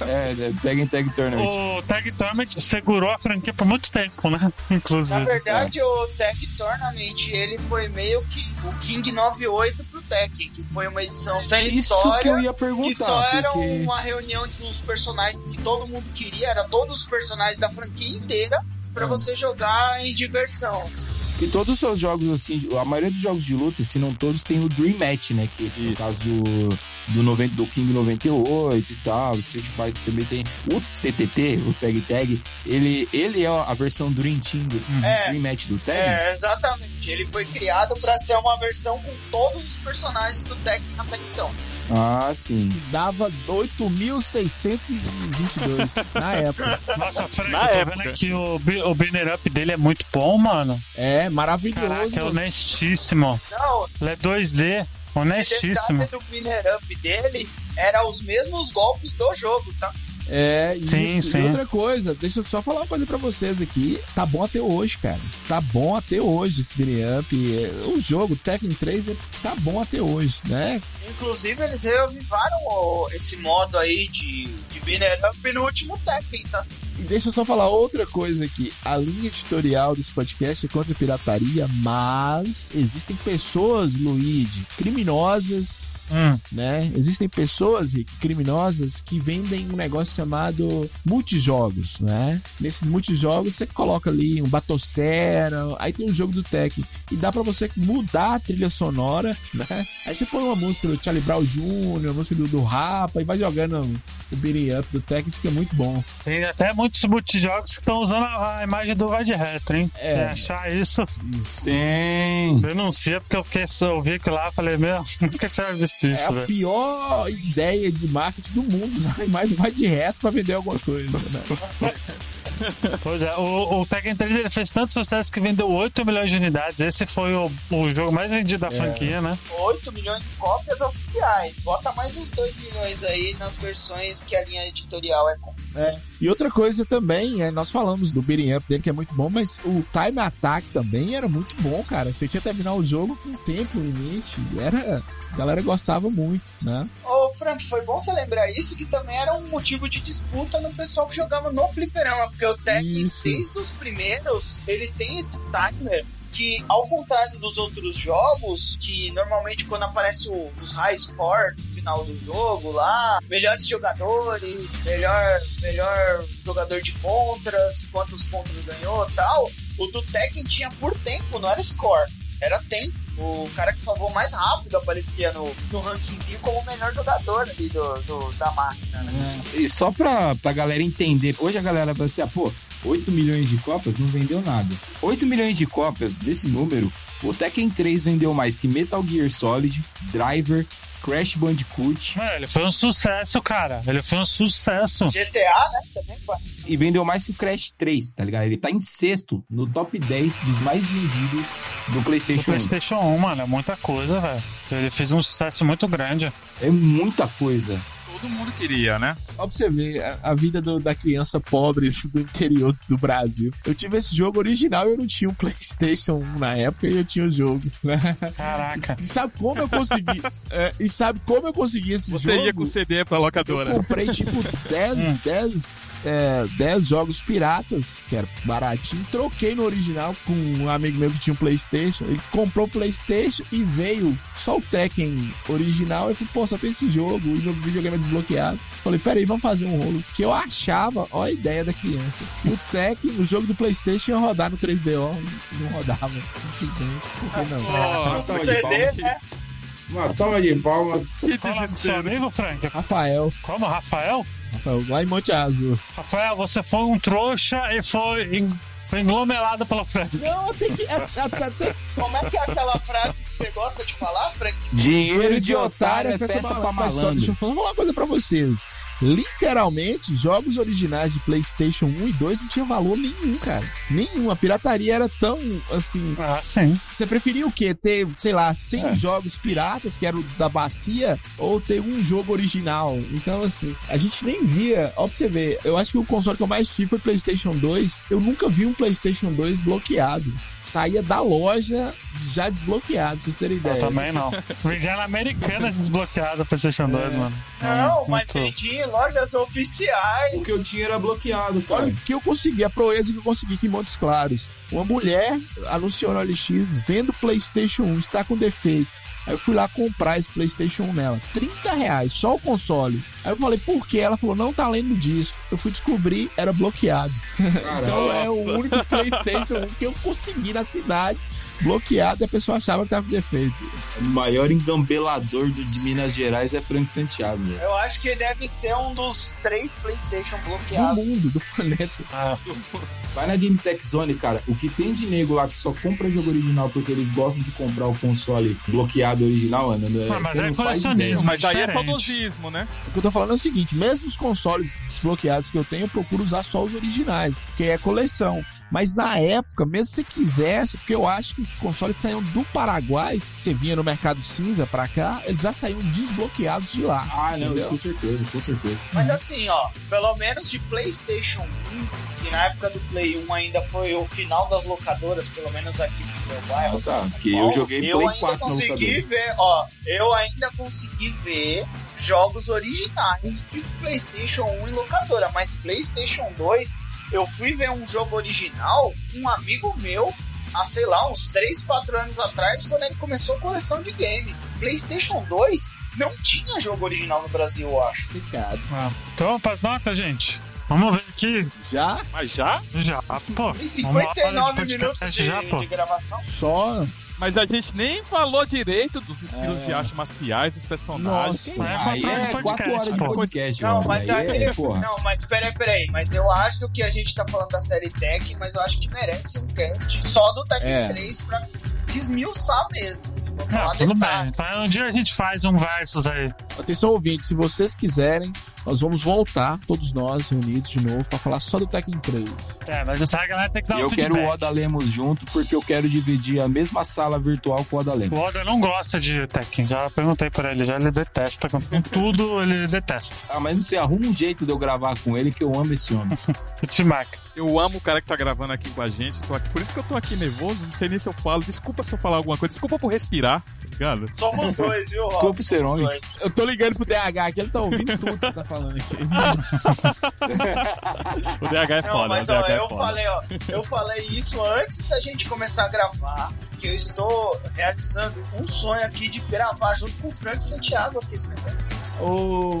É, é Tag Tag Tournament. O Tag Tournament segurou a franquia por muito tempo, né? Na Inclusive. verdade, o Tag Tournament, ele foi meio que o King 98 pro Tekken, que foi uma edição sem Isso história. que eu ia Que perguntar. só era porque... uma reunião entre os personagens que todo mundo queria, era todos os personagens da franquia inteira pra você jogar em diversão. Que todos os seus jogos, assim, a maioria dos jogos de luta, se não todos, tem o Dream Match, né? Que no caso do, do, 90, do King 98 e tal, Street Fighter também tem. O TTT, o Tag Tag, ele, ele é a versão Dream Team do É. Dream Match do Tag. É, exatamente. Ele foi criado pra ser uma versão com todos os personagens do Tekken até então. Ah, sim. Dava 8.622 na época. Nossa, Frank, Na eu tô época. vendo aqui o, o banner up dele é muito bom, mano. É, maravilhoso. Caraca, é honestíssimo. Não, Ele é 2D, o honestíssimo. detalhe do Binner Up dele era os mesmos golpes do jogo, tá? É, Sim, isso. sim. E outra coisa, deixa eu só falar uma coisa pra vocês aqui. Tá bom até hoje, cara. Tá bom até hoje esse beat'em up. É, O jogo Tekken 3 é- tá bom até hoje, né? Inclusive, eles reavivaram esse modo aí de, de beat'em up no último Tekken, tá? E deixa eu só falar outra coisa aqui. A linha editorial desse podcast é contra a pirataria, mas existem pessoas, Luigi, criminosas, Hum. né? Existem pessoas criminosas que vendem um negócio chamado multijogos, né? Nesses multijogos você coloca ali um Batocera, aí tem o jogo do Tekken e dá pra você mudar a trilha sonora, né? Aí você põe uma música do Charlie Brown Jr., uma música do, do Rapa e vai jogando o beating up do Tekken, fica muito bom. Tem até muitos multijogos que estão usando a, a imagem do Vai de Retro, hein? É. É. achar isso, Tem. denuncia, porque eu, fiquei, eu vi aquilo lá falei, meu, nunca tinha visto É isso, a velho. pior ideia de marketing do mundo, usar a imagem do vai de reto pra vender alguma coisa, né? Pois é, o, o Tekken 3 ele fez tanto sucesso que vendeu 8 milhões de unidades. Esse foi o, o jogo mais vendido da franquia, né? 8 milhões de cópias oficiais. Bota mais uns 2 milhões aí nas versões que a linha editorial é com. É. E outra coisa também, é, nós falamos do beating up dele que é muito bom, mas o time attack também era muito bom, cara. Você tinha que terminar o jogo com tempo limite. Era, a galera gostava muito, né? Ô, Frank, foi bom você lembrar isso, que também era um motivo de disputa no pessoal que jogava no fliperama, porque o Tekken, desde os primeiros, ele tem esse timer que, ao contrário dos outros jogos, que normalmente quando aparece o- os high score no final do jogo lá, melhores jogadores, melhor, melhor jogador de contras, quantos pontos ganhou tal, o do Tekken tinha por tempo, não era score, era tempo. O cara que salvou mais rápido aparecia no, no rankingzinho como o melhor jogador ali do, do- da máquina, né? E só pra, pra galera entender, hoje a galera vai assim, ah, pô, 8 milhões de cópias não vendeu nada. 8 milhões de cópias desse número, o Tekken 3 vendeu mais que Metal Gear Solid, Driver, Crash Bandicoot Mano, ele foi um sucesso, cara. Ele foi um sucesso. GTA, né? Também pá. e vendeu mais que o Crash 3, tá ligado? Ele tá em sexto no top 10 dos mais vendidos do Do PlayStation 1. PlayStation 1, mano, é muita coisa, velho. Ele fez um sucesso muito grande. É muita coisa. Todo mundo queria, né? Você ver a, a vida do- da criança pobre do interior do Brasil. Eu tive esse jogo original e eu não tinha um PlayStation 1 na época e eu tinha o jogo. né? Caraca. E sabe como eu consegui? é, e sabe como eu consegui esse Você jogo? ia com CD pra Eu locadora. comprei tipo 10, 10, é, 10 jogos piratas, que era baratinho. Troquei no original com um amigo meu que tinha um PlayStation. Ele comprou o PlayStation e veio só o Tekken original. Eu falei, pô, só tem esse jogo e meu videogame é desbloqueado. Falei, peraí, vamos fazer um rolo. Que eu achava, ó a ideia da criança. O Tekken, no jogo do PlayStation, ia rodar no 3DO, não rodava simplesmente. Por que não? Nossa, O CD, né? Uma salva de palmas. Que o do seu desespero. amigo, Frank? Rafael, Como? Rafael? Rafael, lá em Monte Azul. Rafael, você foi um trouxa e foi, foi englomerado pelo Frank. Não, tem que. É, é, tem Como é que é aquela frase que você gosta de falar, Frank? Dinheiro de otário é festa pra Mas só, malandro. deixa eu falar uma coisa pra vocês. Literalmente, jogos originais de PlayStation 1 e 2 não tinha valor nenhum, cara. Nenhum. A pirataria era tão assim. Ah, sim. Você preferia o quê? Ter, sei lá, 100 É. jogos piratas, que era o da bacia, ou ter um jogo original? Então, assim, a gente nem via. Ó, pra você ver, eu acho que o console que eu mais tive foi PlayStation 2. Eu nunca vi um PlayStation 2 bloqueado. Saía da loja já desbloqueado, pra vocês terem Eu ideia. também não. Vendia na americana desbloqueada o PlayStation 2, mano. Não, Hum, mas vendi em lojas oficiais. O que eu tinha era bloqueado, cara. Olha o que eu consegui, a proeza que eu consegui aqui em Montes Claros. Uma mulher anunciou no OLX, vendo PlayStation 1, está com defeito. Aí eu fui lá comprar esse PlayStation 1 nela. 30 reais, só o console. Aí eu falei, por quê? Ela falou, não tá lendo o disco. Eu fui descobrir, era bloqueado. Então é o único PlayStation 1 que eu consegui na cidade. Bloqueado e a pessoa achava que tava com defeito. O maior engambelador do- de Minas Gerais é Frank Santiago, né? Eu acho que deve ser um dos três PlayStation Do bloqueados. mundo, do planeta. Ah, Vai na Game Tech Zone, cara. O que tem de nego lá que só compra jogo original porque eles gostam de comprar o console bloqueado original, mano. é- Ah, mas é colecionismo. Mas aí é diferente. saudosismo, né? O que eu tô falando é o seguinte: mesmo os consoles desbloqueados que eu tenho, eu procuro usar só os originais, porque é coleção. Mas na época, mesmo se você quisesse, porque eu acho que os consoles saíam do Paraguai, você vinha no mercado cinza pra cá, eles já saíam desbloqueados de lá. Ah, não, com certeza, com certeza. Mas assim, ó, pelo menos de PlayStation 1, que na época do Play 1 ainda foi o final das locadoras, pelo menos aqui no meu bairro. Ah, tá, São que eu joguei eu Play ainda 4 na consegui ver, ó, eu ainda consegui ver jogos originais de PlayStation 1 em locadora, mas PlayStation 2, eu fui ver um jogo original, um amigo meu, há sei lá, uns 3, 4 anos atrás, quando ele começou a coleção de game. PlayStation 2 não tinha jogo original no Brasil, eu acho. Complicado. Ah, Então vamos pras notas, gente. Vamos ver aqui. Já? Mas já? Já, pô. Tem Vamos lá, 59 hora de minutos de, já, pô. de gravação. Só. Mas a gente nem falou direito dos estilos de arte marciais, dos personagens. Nossa. É Aí controle é 4 podcast, horas de podcast, Não, mano. mas Aí é. Não, mas peraí, peraí. Mas eu acho que a gente tá falando da série Tech, mas eu acho que merece um cast só do Tech É. 3 pra desmiuçar mesmo. assim, Não, tudo detalhes. bem. Então um dia a gente faz um versus aí. Atenção, ouvintes, se vocês quiserem, nós vamos voltar, todos nós reunidos de novo, pra falar só do Tekken 3. É, mas essa galera tem que dar E um eu quero feedback. o Oda Lemos junto, porque eu quero dividir a mesma sala virtual com o Oda O Lemos. Oda não gosta de Tekken, já perguntei pra ele, já ele detesta. Com tudo ele detesta. Ah, mas não sei, arruma um jeito de eu gravar com ele, que eu amo esse homem. O T-Mac. Eu amo o cara que tá gravando aqui com a gente. tô aqui- por isso que eu tô aqui nervoso. Não sei nem se eu falo. Desculpa se eu falar alguma coisa. Desculpa por respirar, tá ligado? Somos dois, viu, Rob? Desculpa ser homem. Eu tô ligando pro DH aqui, ele tá ouvindo tudo que você tá falando aqui. O DH é Não, foda. mas ó, DH é eu foda. falei, ó, eu falei isso antes da gente começar a gravar, que eu estou realizando um sonho aqui de gravar junto com o Frank Santiago aqui esse negócio. Ô,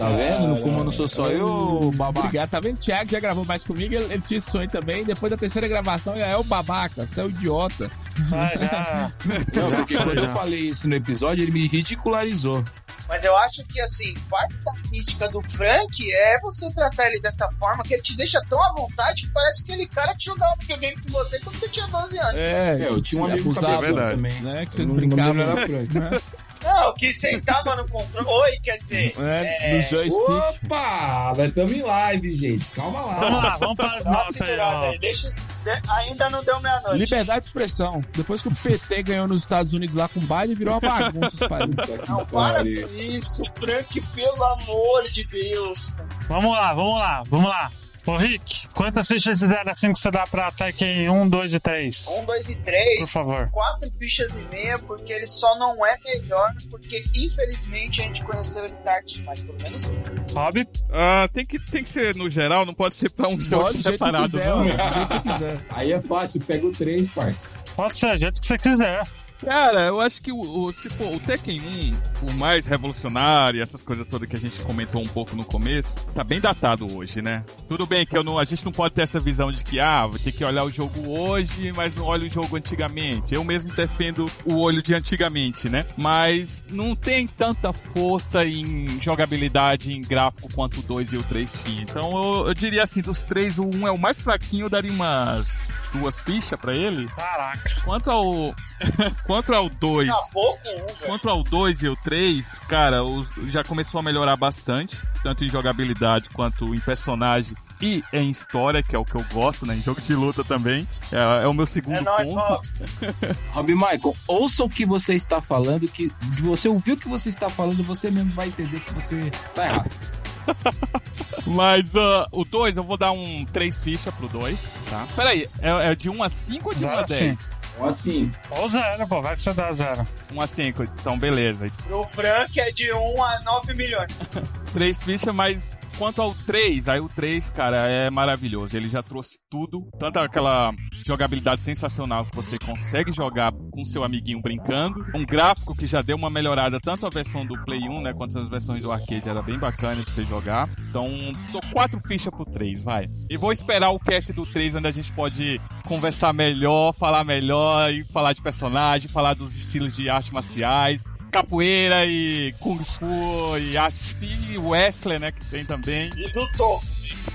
Tá vendo? Como não sou só eu, babaca. Obrigado, tá vendo? O Thiago já gravou mais comigo, ele, ele tinha esse sonho também. Depois da terceira gravação, já é o babaca, você é o idiota. Ah, já. Não, porque Já, quando já. eu falei isso no episódio, ele me ridicularizou. Mas eu acho que, assim, parte da mística do Frank é você tratar ele dessa forma que ele te deixa tão à vontade que parece aquele cara que jogava videogame com você quando você tinha 12 anos. É, É, eu tinha um amigo é verdade. também. né? Que vocês brincavam. era Frank. Não, que sentava no controle. Oi, quer dizer. É, É. Opa! Nós estamos em live, gente. Calma Vamos lá. lá, vamos para as notas aí, ó. deixa, de- ainda não deu meia-noite. Liberdade de expressão. Depois que o PT ganhou nos Estados Unidos lá com Biden, virou uma bagunça esse. Não, para com isso, Frank, pelo amor de Deus. Vamos lá, vamos lá, vamos lá. Ô Rick, quantas fichas de 0 a 5 você dá pra Tekken 1, 2 e 3? Um, dois e três. Por favor. Quatro fichas e meia, porque ele só não é melhor, porque infelizmente a gente conheceu ele tarde demais, pelo menos um. Rob? Ah, tem, que, tem que ser no geral, não pode ser pra um jogo separado, quiser, não. ó, do jeito que quiser. Aí é fácil, pega o 3, parça. Pode ser, do jeito que você quiser. Cara, eu acho que o, o- se for o Tekken 1, por mais revolucionário, essas coisas todas que a gente comentou um pouco no começo, tá bem datado hoje, né? Tudo bem que não, a gente não pode ter essa visão de que, ah, vou ter que olhar o jogo hoje, mas não olho o jogo antigamente. Eu mesmo defendo o olho de antigamente, né? Mas não tem tanta força em jogabilidade, em gráfico, quanto o 2 e o 3 tinha. Então eu, eu diria assim, dos três, o 1 é o mais fraquinho, eu daria umas duas fichas pra ele. Caraca. Quanto ao. Quanto ao 2. Tá. Quanto ao 2 e o 3, cara, os, já começou a melhorar bastante, tanto em jogabilidade quanto em personagem e em história, que é o que eu gosto, né? Em jogo de luta também. É, é o meu segundo É nóis, ponto. Rob. Rob Michael, ouça o que você está falando, que de você ouvir o que você está falando, você mesmo vai entender que você tá errado. Mas ah, o 2, eu vou dar um 3 fichas pro 2, tá? Peraí, é, é de 1 a 5 ou de 1 a Zero a 10? Então, assim, Ou zero, pô, vai que você dá zero. 1 a 5, então beleza. O Frank é de 1 a 9 milhões. Três fichas, mas quanto ao 3, aí o 3, cara, é maravilhoso. Ele já trouxe tudo, tanto aquela jogabilidade sensacional que você consegue jogar com seu amiguinho brincando, um gráfico que já deu uma melhorada, tanto a versão do Play 1, né, quanto as versões do arcade, era bem bacana de você jogar. Então, dou quatro fichas pro 3, vai. E vou esperar o cast do 3, onde a gente pode conversar melhor, falar melhor, e falar de personagem, falar dos estilos de artes marciais, capoeira e kung fu e e wrestler, né, que tem também. E do topo.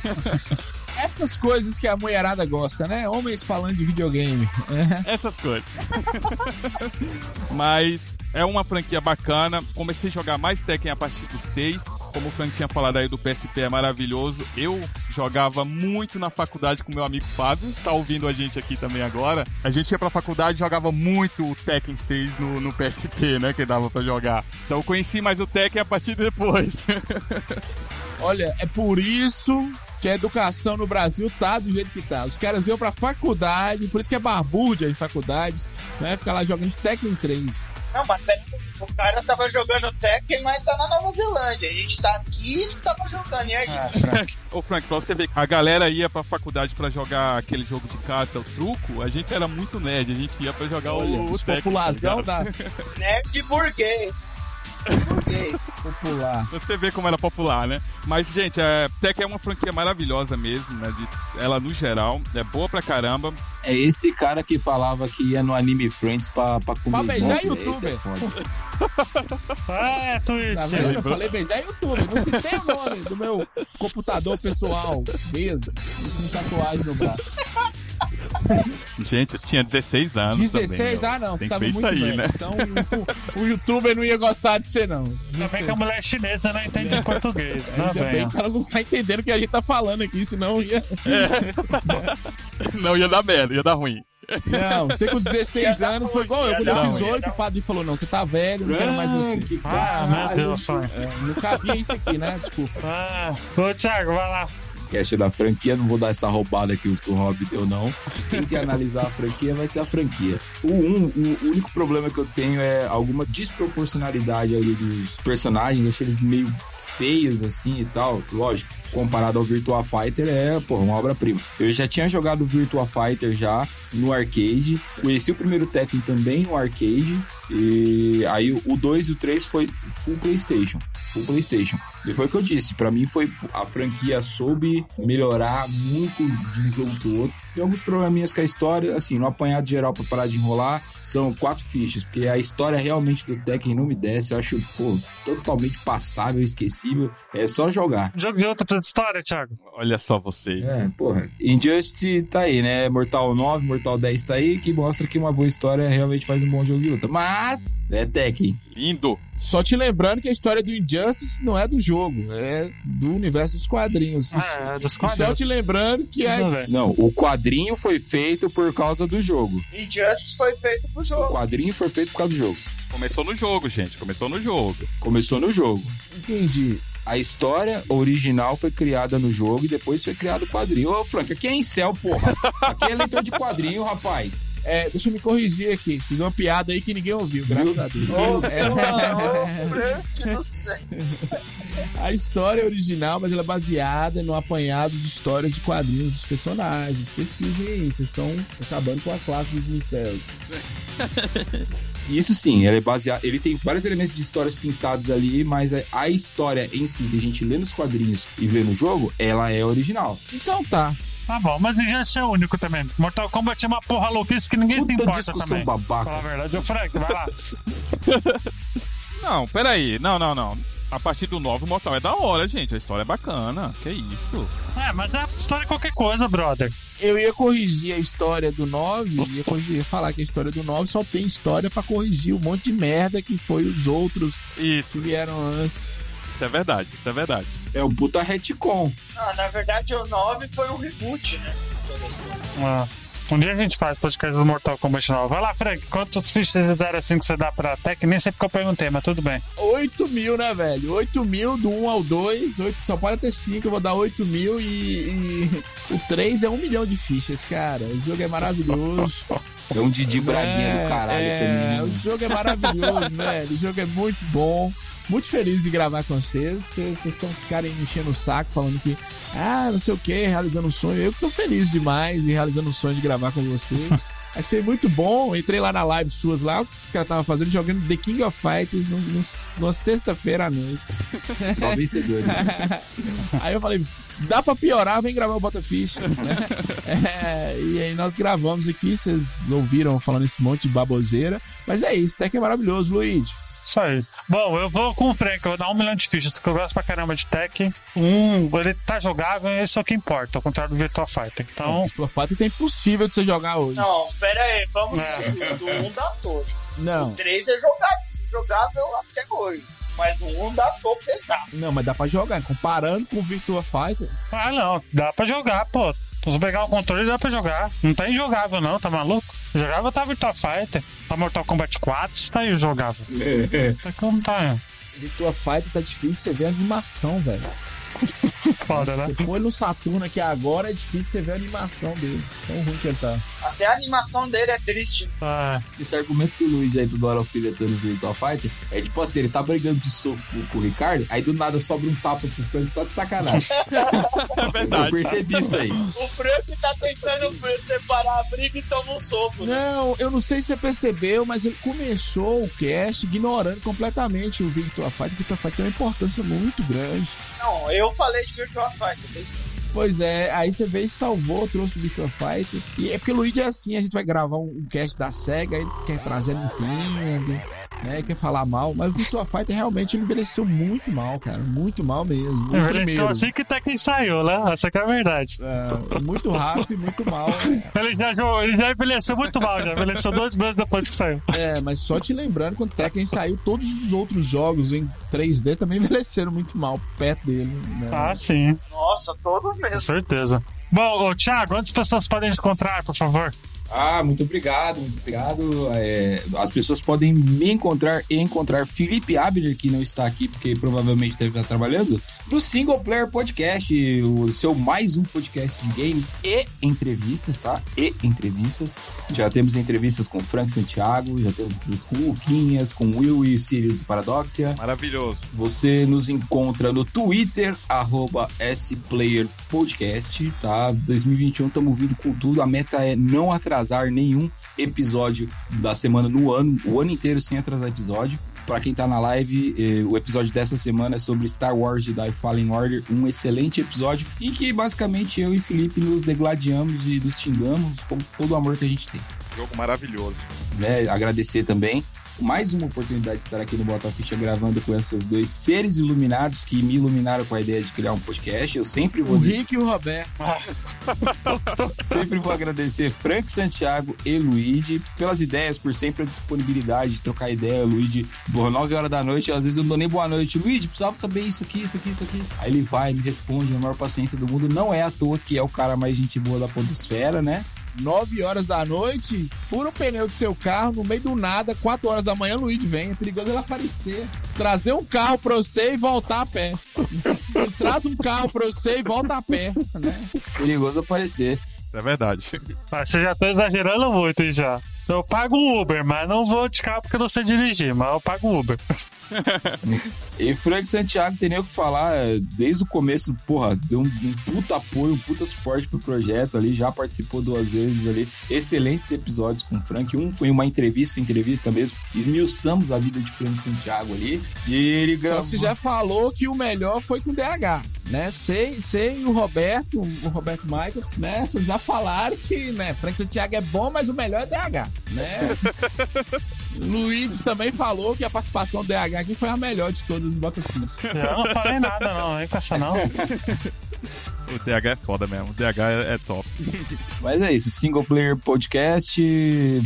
Essas coisas que a mulherada gosta, né? Homens falando de videogame. Essas coisas. Mas é uma franquia bacana. Comecei a jogar mais Tekken a partir do 6. Como o Frank tinha falado aí do PSP, é maravilhoso. Eu jogava muito na faculdade com meu amigo Fábio. Tá ouvindo a gente aqui também agora. A gente ia pra faculdade e jogava muito o Tekken 6 no, no PSP, né? Que dava pra jogar. Então eu conheci mais o Tekken a partir de depois. Olha, é por isso que a educação no Brasil tá do jeito que tá. Os caras iam pra faculdade, por isso que é barbúrdia em faculdades, né? Ficar lá jogando Tekken 3. Não, mas peraí, o cara tava jogando Tekken, mas tá na Nova Zelândia. A gente tá aqui e tava jogando. E aí? Ô Frank, pra você ver, a galera ia pra faculdade pra jogar aquele jogo de carta, o truco, a gente era muito nerd, a gente ia pra jogar Olha, o, o os Tekken. populazão tá da Nerd burguês. Popular. Você vê como era popular, né? Mas, gente, é, Tekken é uma franquia maravilhosa mesmo, né? De, ela, no geral, é boa pra caramba. É esse cara que falava que ia no Anime Friends pra, pra comer. Pra beijar bosta, youtuber. esse é. É, Twitch. Tá vendo? Eu falei beijar YouTube. Não citei o nome do meu computador pessoal mesmo. Com tatuagem no braço. Gente, eu tinha 16 anos 16? também. ah, não. Você Tem que tava ver muito isso aí, velho. né? Então o, o youtuber não ia gostar de você, não. Também 16. que a mulher chinesa não entende português. Não, Ainda bem bem. que ela não tá entendendo o que a gente tá falando aqui, senão ia. Não, ia dar merda, ia dar ruim. Não, você com 16 anos foi igual eu. Quando eu fiz ruim, ia 8, dar o padre falou: não, você tá velho, não quero mais você. Que Ah, meu Deus, sonho. É, não cabia isso aqui, né? Desculpa. Ah, ô, Thiago, vai lá. Cast da franquia, não vou dar essa roubada que o, Rob deu, não. Quem quer analisar a franquia vai ser a franquia. O, um, o único problema que eu tenho é alguma desproporcionalidade ali dos personagens, deixa eles meio feios assim e tal. Lógico, comparado ao Virtua Fighter, é, pô, uma obra-prima. Eu já tinha jogado Virtua Fighter já no arcade, conheci o primeiro Tekken também no arcade, e aí o 2 e o 3 foi full PlayStation. Full PlayStation. E foi o que eu disse, pra mim foi a franquia soube melhorar muito de um jogo pro outro. Tem alguns probleminhas com a história, assim, no apanhado geral pra parar de enrolar, são quatro fichas, porque a história realmente do Tekken não me desce, eu acho, pô, totalmente passável, esquecível, é só jogar. Jogo de outra história, Thiago. Olha só você. É, porra. Injustice tá aí, né? Mortal 9, Mortal 10 tá aí, que mostra que uma boa história realmente faz um bom jogo de luta. Mas, é Tekken. Lindo. Só te lembrando que a história do Injustice não é do jogo, é do universo dos quadrinhos. E- É, dos e só quadrinhos. te lembrando que é. Não, o quadrinho foi feito por causa do jogo. E Just foi feito pro O jogo. quadrinho foi feito por causa do jogo. Começou no jogo, gente. Começou no jogo. Começou no jogo. Entendi. A história original foi criada no jogo e depois foi criado o quadrinho. Ô, Frank, aqui é em céu, porra. Aqui é leitor de quadrinho, rapaz. É, deixa eu me corrigir aqui. Fiz uma piada aí que ninguém ouviu, graças a Deus. É, a história é original, mas ela é baseada no apanhado de histórias de quadrinhos dos personagens. Pesquisem aí, vocês estão acabando com a classe dos incels. Isso sim, ele é baseado. Ele tem vários elementos de histórias pinçados ali, mas a- a história em si, que a gente lê nos quadrinhos e vê no jogo, ela é original. Então tá. Tá bom, mas esse é o único também. Mortal Kombat é uma porra louquice que ninguém se Puta importa discussão também. babaca. Fala a verdade. Ô, Frank, vai lá. Não, peraí. Não, não, não. A partir do novo Mortal é da hora, gente. A história é bacana. Que isso? É, mas é história de qualquer coisa, brother. Eu ia corrigir a história do 9, ia, corrigir, ia falar que a história do 9 só tem história pra corrigir um monte de merda que foi os outros que Isso. vieram antes. Isso é verdade. Isso é verdade. É o puta retcon. Ah, na verdade, o 9 foi um reboot, né? Ah, um dia a gente faz podcast do Mortal Kombat 9. Vai lá, Frank. Quantos fichas de 0 a 5 você dá pra Tech? Nem sei porque eu perguntei, mas tudo bem. 8 mil, né, velho? 8 mil do 1 ao 2, 8, só pode ter 5, eu vou dar 8 mil e, e o 3 é 1 milhão de fichas, cara. O jogo é maravilhoso. É um Didi Braguinha do caralho é, também. O jogo é maravilhoso, velho. O jogo é muito bom. Muito feliz de gravar com vocês. Vocês vocês estão ficarem enchendo o saco, falando que, ah, não sei o que, realizando um sonho. Eu que tô feliz demais e realizando o sonho de gravar com vocês. Vai ser muito bom. Entrei lá na live suas lá, o que os caras estavam fazendo, jogando The King of Fighters no, no- numa sexta-feira à noite. Só vencedores. Aí eu falei, dá pra piorar, vem gravar o Bota Ficha. né? É, e aí nós gravamos aqui, vocês ouviram falando esse monte de baboseira. Mas é isso, até que é maravilhoso, Luigi. Isso aí. Bom, eu vou com o Frank, eu vou dar um milhão de fichas, que eu gosto pra caramba de tech. Um, ele tá jogável e isso é o que importa, ao contrário do Virtua Fighter. Então, Virtua Fighter é impossível de você jogar hoje. Não, pera aí, vamos É. ser justos. O 1 datou. Não, O 3 é jogável, jogável até hoje. Mas o 1 datou pesado. não, mas dá pra jogar. Comparando com o Virtua Fighter, ah não, dá pra jogar, pô. Se pegar o controle, dá pra jogar. Não tá injogável, não, tá maluco? Jogável tá Virtua Fighter, tá Mortal Kombat 4, isso tá aí jogável. É como tá, Virtua Fighter tá difícil você ver a animação, velho. Foda, né? Você põe no Saturno aqui agora, é difícil você ver a animação dele. Tão ruim que ele tá. Até a animação dele é triste. Ah, Esse argumento que o Luiz aí toda hora alfinetando o Virtual Fighter é tipo assim, ele tá brigando de soco com, o Ricardo, aí do nada sobra um tapa pro Frank só de sacanagem. É Eu verdade. percebi isso aí. O Frank tá tentando separar a briga e toma um soco. né? Não, eu não sei se você percebeu, mas ele começou o cast ignorando completamente o Virtua Fighter. O Virtua Fighter tem uma importância muito grande. Não, eu falei de Virtua Fighter. Pois é, aí você veio e salvou, trouxe o Virtua Fighter. E é porque o Luigi é assim, a gente vai gravar um, um cast da SEGA, ele quer trazer a Nintendo, né? Quer falar mal, mas o Virtua Fighter realmente envelheceu muito mal, cara. Muito mal mesmo. O envelheceu assim que Tekken saiu, né? Essa que é a verdade. é, muito rápido e muito mal. né? Ele já, jogou- ele já envelheceu muito mal, já envelheceu dois meses depois que saiu. É, mas só te lembrando, quando o Tekken saiu, todos os outros jogos em 3D também envelheceram muito mal perto dele. Né? Ah, sim, Nossa, todos com mesmo. certeza. Bom, Thiago, onde as pessoas podem encontrar, por favor? Ah, muito obrigado, muito obrigado. É, as pessoas podem me encontrar e encontrar Felipe Abner, que não está aqui porque provavelmente deve estar trabalhando, no Single Player Podcast, o seu mais um podcast de games e entrevistas, tá? E entrevistas. Já temos entrevistas com Frank Santiago, já temos entrevistas com o Luquinhas, com o Will e Sirius do Paradoxia. Maravilhoso. Você nos encontra no Twitter, arroba SPlayerPodcast, tá? 2021 estamos vindo com tudo. A meta é não atrasar nenhum episódio da semana no ano, o ano inteiro sem atrasar episódio. Pra quem tá na live, eh, o episódio dessa semana é sobre Star Wars Jedi Fallen Order, um excelente episódio em que basicamente eu e Felipe nos degladiamos e nos xingamos com todo o amor que a gente tem Jogo maravilhoso. né, agradecer também mais uma oportunidade de estar aqui no Bota Ficha gravando com esses dois seres iluminados que me iluminaram com a ideia de criar um podcast. Eu sempre vou, O Rick e o Roberto. sempre vou agradecer Frank Santiago e Luigi pelas ideias, por sempre a disponibilidade de trocar ideia. Luigi, por 9 horas da noite, às vezes eu não dou nem boa noite. Luigi, precisava saber isso aqui, isso aqui, isso aqui. Aí ele vai, me responde, a maior paciência do mundo. Não é à toa que é o cara mais gente boa da Podosfera, né? 9 horas da noite, fura o pneu do seu carro, no meio do nada, 4 horas da manhã, o Luigi vem. É perigoso ele aparecer. Trazer um carro pra você e voltar a pé. Ele traz um carro pra você e volta a pé, né? Perigoso aparecer. Isso é verdade. Ah, você já tá exagerando muito já. Eu pago um Uber, mas não vou de carro porque eu não sei dirigir, mas eu pago um Uber. E Frank Santiago tem nem o que falar, é, desde o começo, porra, deu um, um puta apoio, um puta suporte pro projeto ali, já participou duas vezes ali. Excelentes episódios com o Frank. Um foi uma entrevista, entrevista mesmo. Esmiuçamos a vida de Frank Santiago ali. E ele Só gravou. que você já falou que o melhor foi com o DH, né? Sei, sei o Roberto, o Roberto Michael, né? Vocês já falaram que, né? Frank Santiago é bom, mas o melhor é DH, né? Luiz também falou que a participação do DH aqui foi a melhor de todas no Bota Ficha. Eu não falei nada, não, nem com essa não. O DH é foda mesmo. O DH é, é top. Mas é isso, Single Player Podcast.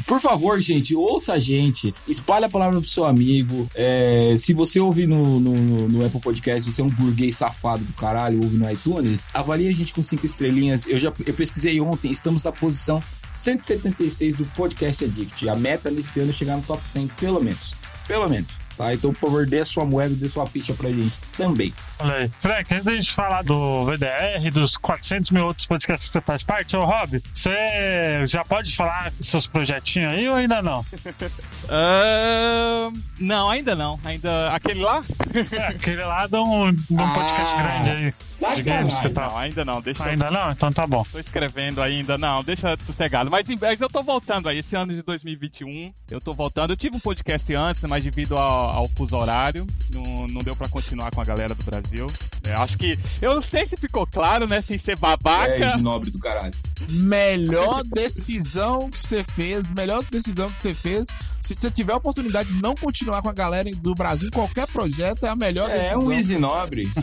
Por favor, gente, ouça a gente. Espalhe a palavra pro seu amigo. É, se você ouve no, no, no Apple Podcast, você é um burguês safado do caralho, ouve no iTunes, avalie a gente com cinco estrelinhas. Eu já eu pesquisei ontem, estamos na posição 176 do Podcast Addict. A meta nesse ano é chegar no top 100, pelo menos. Pelo menos. Tá? Então, por favor, dê a sua moeda, dê sua ficha pra gente também. Olha aí. Frank, antes da gente falar do VDR, dos 400 mil outros podcasts que você faz parte, ô Rob, você já pode falar seus projetinhos aí ou ainda não? Ahn, não, ainda não. Ainda. Aquele lá? É, aquele lá de um, de um podcast grande aí. De games que Não, tal. ainda não. Deixa eu. Ainda não? Então tá bom. Tô escrevendo ainda, não, deixa sossegado. Mas, em- mas eu tô voltando aí, esse ano de 2021, eu tô voltando. Eu tive um podcast antes, mas devido ao, ao fuso horário, não, não deu pra continuar com a galera do Brasil. É, acho que, eu não sei se ficou claro, né, sem ser babaca. É, nobre do caralho. melhor decisão que você fez, melhor decisão que você fez. Se você tiver a oportunidade de não continuar com a galera do Brasil em qualquer projeto, é a melhor É um easy nobre.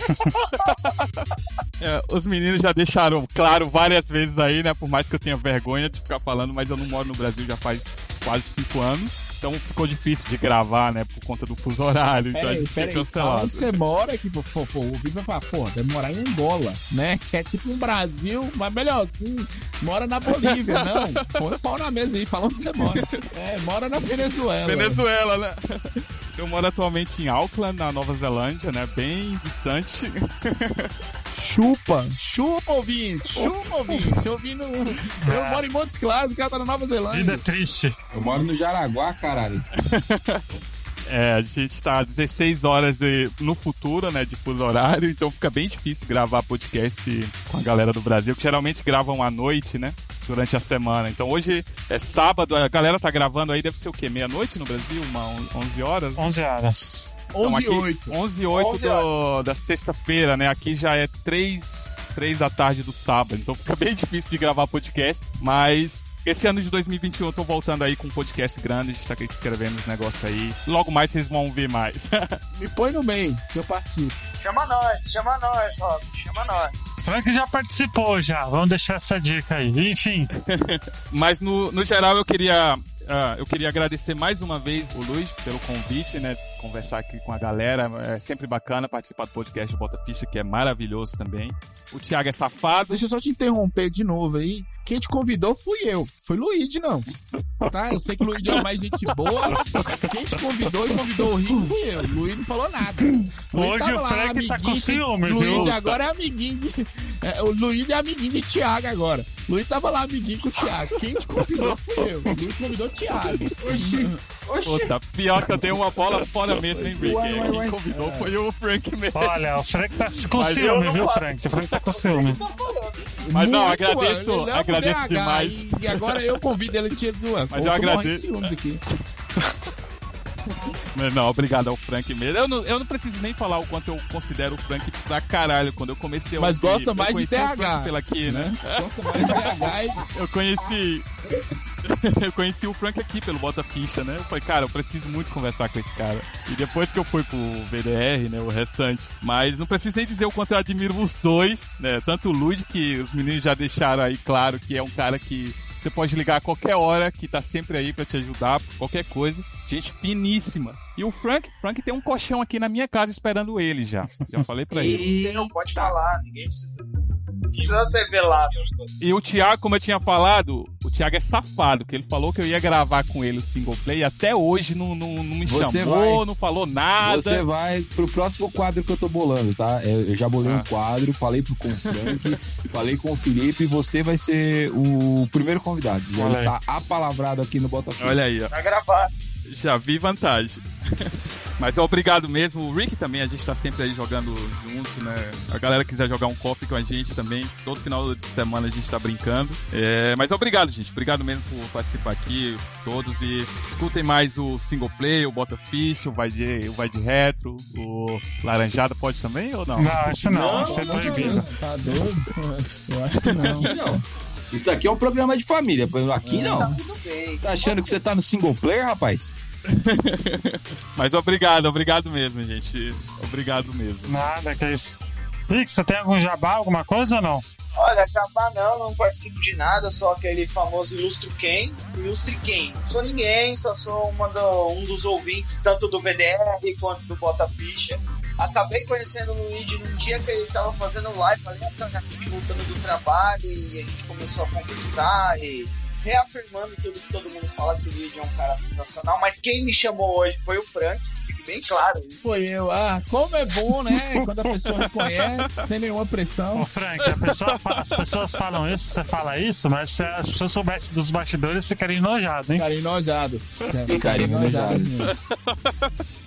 É, os meninos já deixaram claro várias vezes aí, né? Por mais que eu tenha vergonha de ficar falando, mas eu não moro no Brasil já faz quase cinco anos. Então ficou difícil de gravar, né? Por conta do fuso horário. Então a Peraí, gente tinha cancelado. onde você mora, que pô, pô, pô, o Vitor vai falar, pô, deve morar em Angola, né? Que é tipo um Brasil, mas melhor assim, mora na Bolívia, não. Põe o pau na mesa aí, fala onde você mora. É, mora na Venezuela. Venezuela, né? Eu moro atualmente em Auckland, na Nova Zelândia, né? Bem distante. Chupa, chupa, ouvinte, chupa, ouvinte. Eu, ouvindo, eu moro em Montes Claros, o cara tá na Nova Zelândia. Vida triste. Eu moro no Jaraguá, caralho. É, a gente tá 16 horas de- no futuro, né, de fuso horário, então fica bem difícil gravar podcast com a galera do Brasil, que geralmente gravam à noite, né, durante a semana. Então hoje é sábado, a galera tá gravando aí, deve ser o quê? Meia-noite no Brasil? Uma on- 11 horas? 11 horas. Então, 11 e aqui, 8. 11 e 8 11 do- horas. da sexta-feira, né? Aqui já é 3, 3 da tarde do sábado, então fica bem difícil de gravar podcast, mas esse ano de 2021 eu tô voltando aí com um podcast grande, a gente tá escrevendo os negócios aí. Logo mais vocês vão ver mais. Me põe no meio, que eu participo. Chama nós, chama nós, Rob, chama nós. Será que já participou já? Vamos deixar essa dica aí. Enfim, Mas no, no geral eu queria. Ah, eu queria agradecer mais uma vez o Luiz pelo convite, né? Conversar aqui com a galera. É sempre bacana participar do podcast do Bota Ficha, que é maravilhoso também. O Thiago é safado. Deixa eu só te interromper de novo aí. Quem te convidou fui eu. Foi Luigi, não. Tá? Eu sei que o Luigi é mais gente boa. Mas quem te convidou e convidou o Rico fui eu. O Luigi não falou nada. Hoje tava o lá, Frank tá com ciúme, Luigi viu? agora é amiguinho de. é, o Luigi é amiguinho de Thiago agora. O Luigi tava lá amiguinho com o Thiago. Quem te convidou fui eu. O Luigi convidou o Thiago. Puta, pior que eu dei uma bola fora mesmo, hein, Rick? Quem convidou foi o Frank mesmo. olha, o Frank tá com Mas eu ciúme, não viu. Frank? O Frank tá com ciúme. Mas não, Muito, agradeço- agradeço BH, demais. E agora eu convido ele a te zoar. Mas eu de agradeço. Mas não, obrigado ao Frank mesmo. Eu não, eu não preciso nem falar o quanto eu considero o Frank pra caralho. Quando eu comecei a Mas ouvir- gosta eu mais de TH, Frank pela aqui, né? Gosta mais de e Eu conheci. eu conheci o Frank aqui pelo Bota Ficha, né? Eu falei, cara, eu preciso muito conversar com esse cara. E depois que eu fui pro VDR, né? O restante. Mas não preciso nem dizer o quanto eu admiro os dois, né? Tanto o Luigi, que os meninos já deixaram aí claro que é um cara que você pode ligar a qualquer hora, que tá sempre aí pra te ajudar, qualquer coisa. Gente finíssima. E o Frank, Frank tem um colchão aqui na minha casa esperando ele já. Já falei pra ele. Você não pode falar, ninguém precisa. Precisa ser velado. E o Thiago, como eu tinha falado, o Thiago é safado, que ele falou que eu ia gravar com ele o single play e até hoje não, não, não me Você chamou, vai. não falou nada. Você vai pro próximo quadro que eu tô bolando, tá? Eu eu já bolei Ah. um quadro, falei pro com o Frank, falei com o Felipe e você vai ser o primeiro convidado. Já está apalavrado aqui no Botafogo. Olha aí, ó. Vai gravar. Já vi vantagem. Mas obrigado mesmo. O Rick também, a gente tá sempre aí jogando junto, né? A galera quiser jogar um coffee com a gente também. Todo final de semana a gente tá brincando. É, mas obrigado, gente. Obrigado mesmo por participar aqui, todos. E escutem mais o single play, o Bota Fish, o Vai de, o Vai de Retro, o Laranjada pode também ou não? Não, isso não, isso é proibido. Tá doido? Eu acho que não. Aqui não. Isso aqui é um programa de família. Aqui não. Tudo bem. Tá achando que você tá no single player, rapaz? Mas obrigado, obrigado mesmo, gente. Obrigado mesmo. Nada, que é isso. Rick, você tem algum jabá, alguma coisa ou não? Olha, jabá não, não participo de nada, só aquele famoso Ilustre Quem. Ilustre Quem. Não sou ninguém, só sou do- um dos ouvintes, tanto do VDR quanto do Bota Ficha. Acabei conhecendo o Luigi num dia que ele tava fazendo live, falei, tá, a gente voltando do trabalho e a gente começou a conversar e reafirmando tudo que todo mundo fala que o Luigi é um cara sensacional, mas quem me chamou hoje foi o Frank, fique bem claro isso. Foi eu. Ah, como é bom, né? Quando a pessoa reconhece, sem nenhuma pressão. Ô, Frank, a pessoa as pessoas falam isso, você fala isso, mas se as pessoas soubessem dos bastidores, você ficaria enojado, hein? Ficarem enojadas. Ficarem enojadas.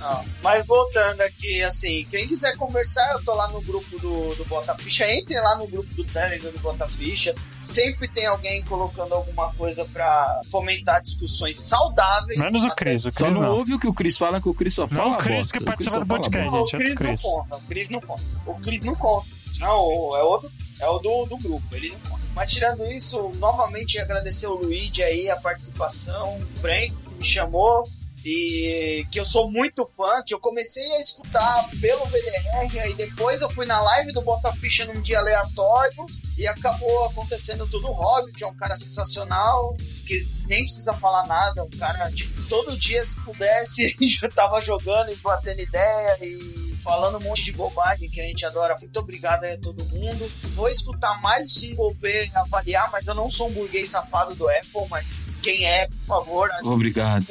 Não, Mas voltando aqui, assim, quem quiser conversar, eu tô lá no grupo do, do Bota Ficha. Entre lá no grupo do Telegram do Bota Ficha. Sempre tem alguém colocando alguma coisa pra fomentar discussões saudáveis. Menos o Cris, o Só Cris não, não. ouve o que o Cris fala, que o Cris só fala Não, o Cris que participa só do podcast. Gente, é. O Cris não conta. O Cris não conta. O Cris não conta. Não, é outro. É o do, do grupo. Ele não conta. Mas tirando isso, novamente agradecer o Luigi aí, a participação, o Frank que me chamou e que eu sou muito fã, que eu comecei a escutar pelo VDR, aí depois eu fui na live do Bota Ficha num dia aleatório e acabou acontecendo tudo. O Rob, que é um cara sensacional, que nem precisa falar nada, um cara, tipo, todo dia se pudesse, eu tava jogando e batendo ideia e falando um monte de bobagem que a gente adora. Muito obrigado aí a todo mundo. Vou escutar mais o single P e avaliar, mas eu não sou um burguês safado do Apple, mas quem é, por favor. Obrigado.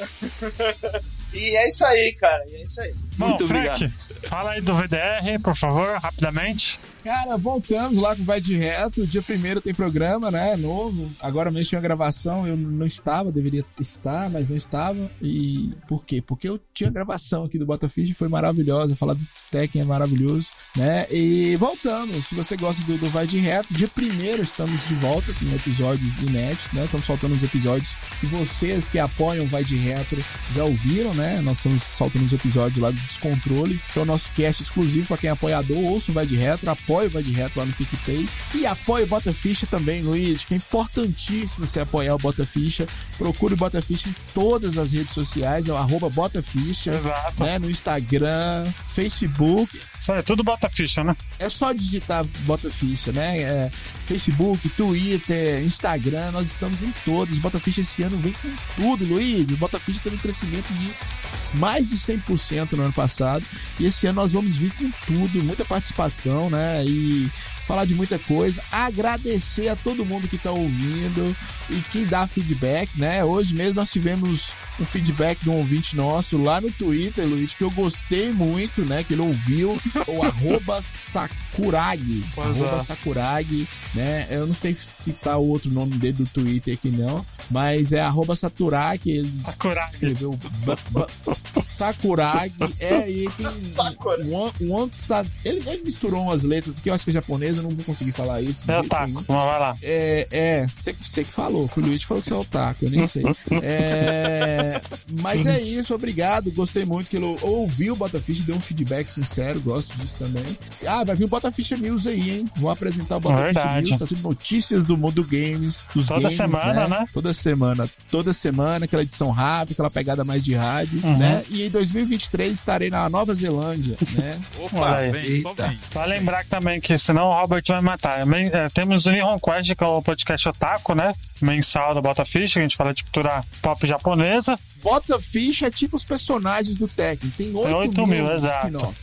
e é isso aí, cara. E é isso aí. Bom, Muito Frank, obrigado. fala aí do VDR, por favor, rapidamente. Cara, voltamos lá com Vai de Reto. Dia primeiro tem programa, né? Novo. Agora mesmo tinha gravação. Eu não estava, deveria estar, mas não estava. E por quê? Porque eu tinha gravação aqui do Botafish, foi maravilhosa. Falar do Tekken é maravilhoso, né? E voltamos. Se você gosta do, do Vai de Reto, dia primeiro estamos de volta com episódios inéditos, né? Estamos soltando os episódios que vocês que apoiam o Vai de Retro já ouviram, né? Nós estamos soltando os episódios lá do Descontrole. Então, nosso cast exclusivo para quem é apoiador, ouça o Vai de Retro, apoia o Vai de Reto lá no PicPay. E apoia o Bota Ficha também, Luiz, que é importantíssimo você apoiar o Bota Ficha. Procure o Bota Ficha em todas as redes sociais, é o arroba Bota Ficha, Exato. né? No Instagram, Facebook. Aí, tudo bota ficha, né? É só digitar Bota Ficha, né? É, Facebook, Twitter, Instagram, nós estamos em todos. Bota Ficha esse ano vem com tudo, Luiz. Bota Ficha teve um crescimento de mais de 100% no ano passado. E esse ano nós vamos vir com tudo, muita participação, né? E falar de muita coisa, agradecer a todo mundo que está ouvindo e que dá feedback, né? Hoje mesmo nós tivemos um feedback de um ouvinte nosso lá no Twitter, Luiz, que eu gostei muito, né? Que ele ouviu o arroba Sakuragi. Pois arroba é. Sakuragi, né? Eu não sei citar o outro nome dele do Twitter aqui não, mas é arroba Saturagi, ele Sakuragi. escreveu Sakuragi, é, e tem Sakura. Wan- Wan Sa- ele, ele misturou umas letras aqui, eu acho que é japonês, eu não vou conseguir falar isso. É otaku, nenhum. mas vai lá. É, é, você você que falou, que o Luiz falou que você é otaku, eu nem sei. É, mas é isso, obrigado, gostei muito que ele ouviu o Botafish, deu um feedback sincero, gosto disso também. Ah, vai vir o Botafish News aí, hein? Vou apresentar o Botafish Verdade. News, tá sendo notícias do mundo games, dos Toda games, semana, né? Toda semana, toda semana, aquela edição rápida, aquela pegada mais de rádio, Uhum. né? E em 2023 estarei na Nova Zelândia, né? Opa, Olha vem, só vem. Só lembrar também que senão o Robert vai matar. Men- é, temos o Nihon Quest, que é o podcast otaku, né? Mensal da Bota Ficha, que a gente fala de cultura pop japonesa. Bota ficha é tipo os personagens do Tekken. Tem 8, 8 mil, mil exato.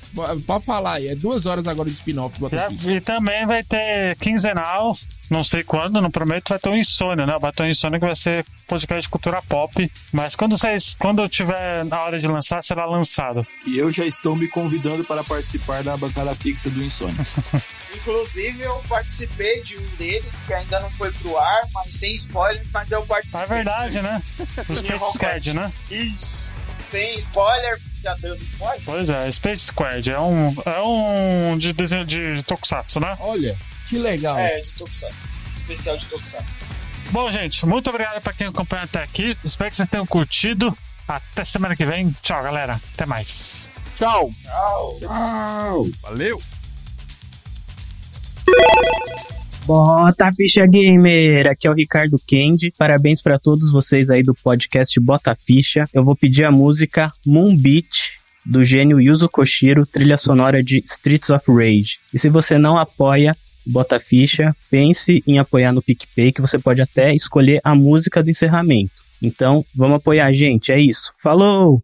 Pode falar aí, é duas horas agora de spin-off Ficha. E também vai ter quinzenal, não sei quando, não prometo, vai ter o Insônia, né? Vai ter o Insônia que vai ser podcast de cultura pop. Mas quando vocês, quando tiver na hora de lançar, será lançado. E eu já estou me convidando para participar da bancada fixa do Insônia. Inclusive, eu participei de um deles que ainda não foi pro ar, mas sem spoiler, mas eu participei. É verdade, né? O Space Squad, né? Isso. Sem spoiler, já deu spoiler? Pois é, Space Squad. É um, é um de desenho de Tokusatsu, né? Olha, que legal. É, de Tokusatsu. Especial de Tokusatsu. Bom, gente, muito obrigado pra quem acompanhou até aqui. Espero que vocês tenham curtido. Até semana que vem. Tchau, galera. Até mais. Tchau. Tchau. Tchau! Valeu! Bota a ficha gamer! Aqui é o Ricardo Kendi. Parabéns pra todos vocês aí do podcast Bota a Ficha. Eu vou pedir a música Moon Beach do gênio Yuzo Koshiro, trilha sonora de Streets of Rage. E se você não apoia Bota a Ficha, pense em apoiar no PicPay que você pode até escolher a música do encerramento. Então, vamos apoiar a gente, é isso. Falou!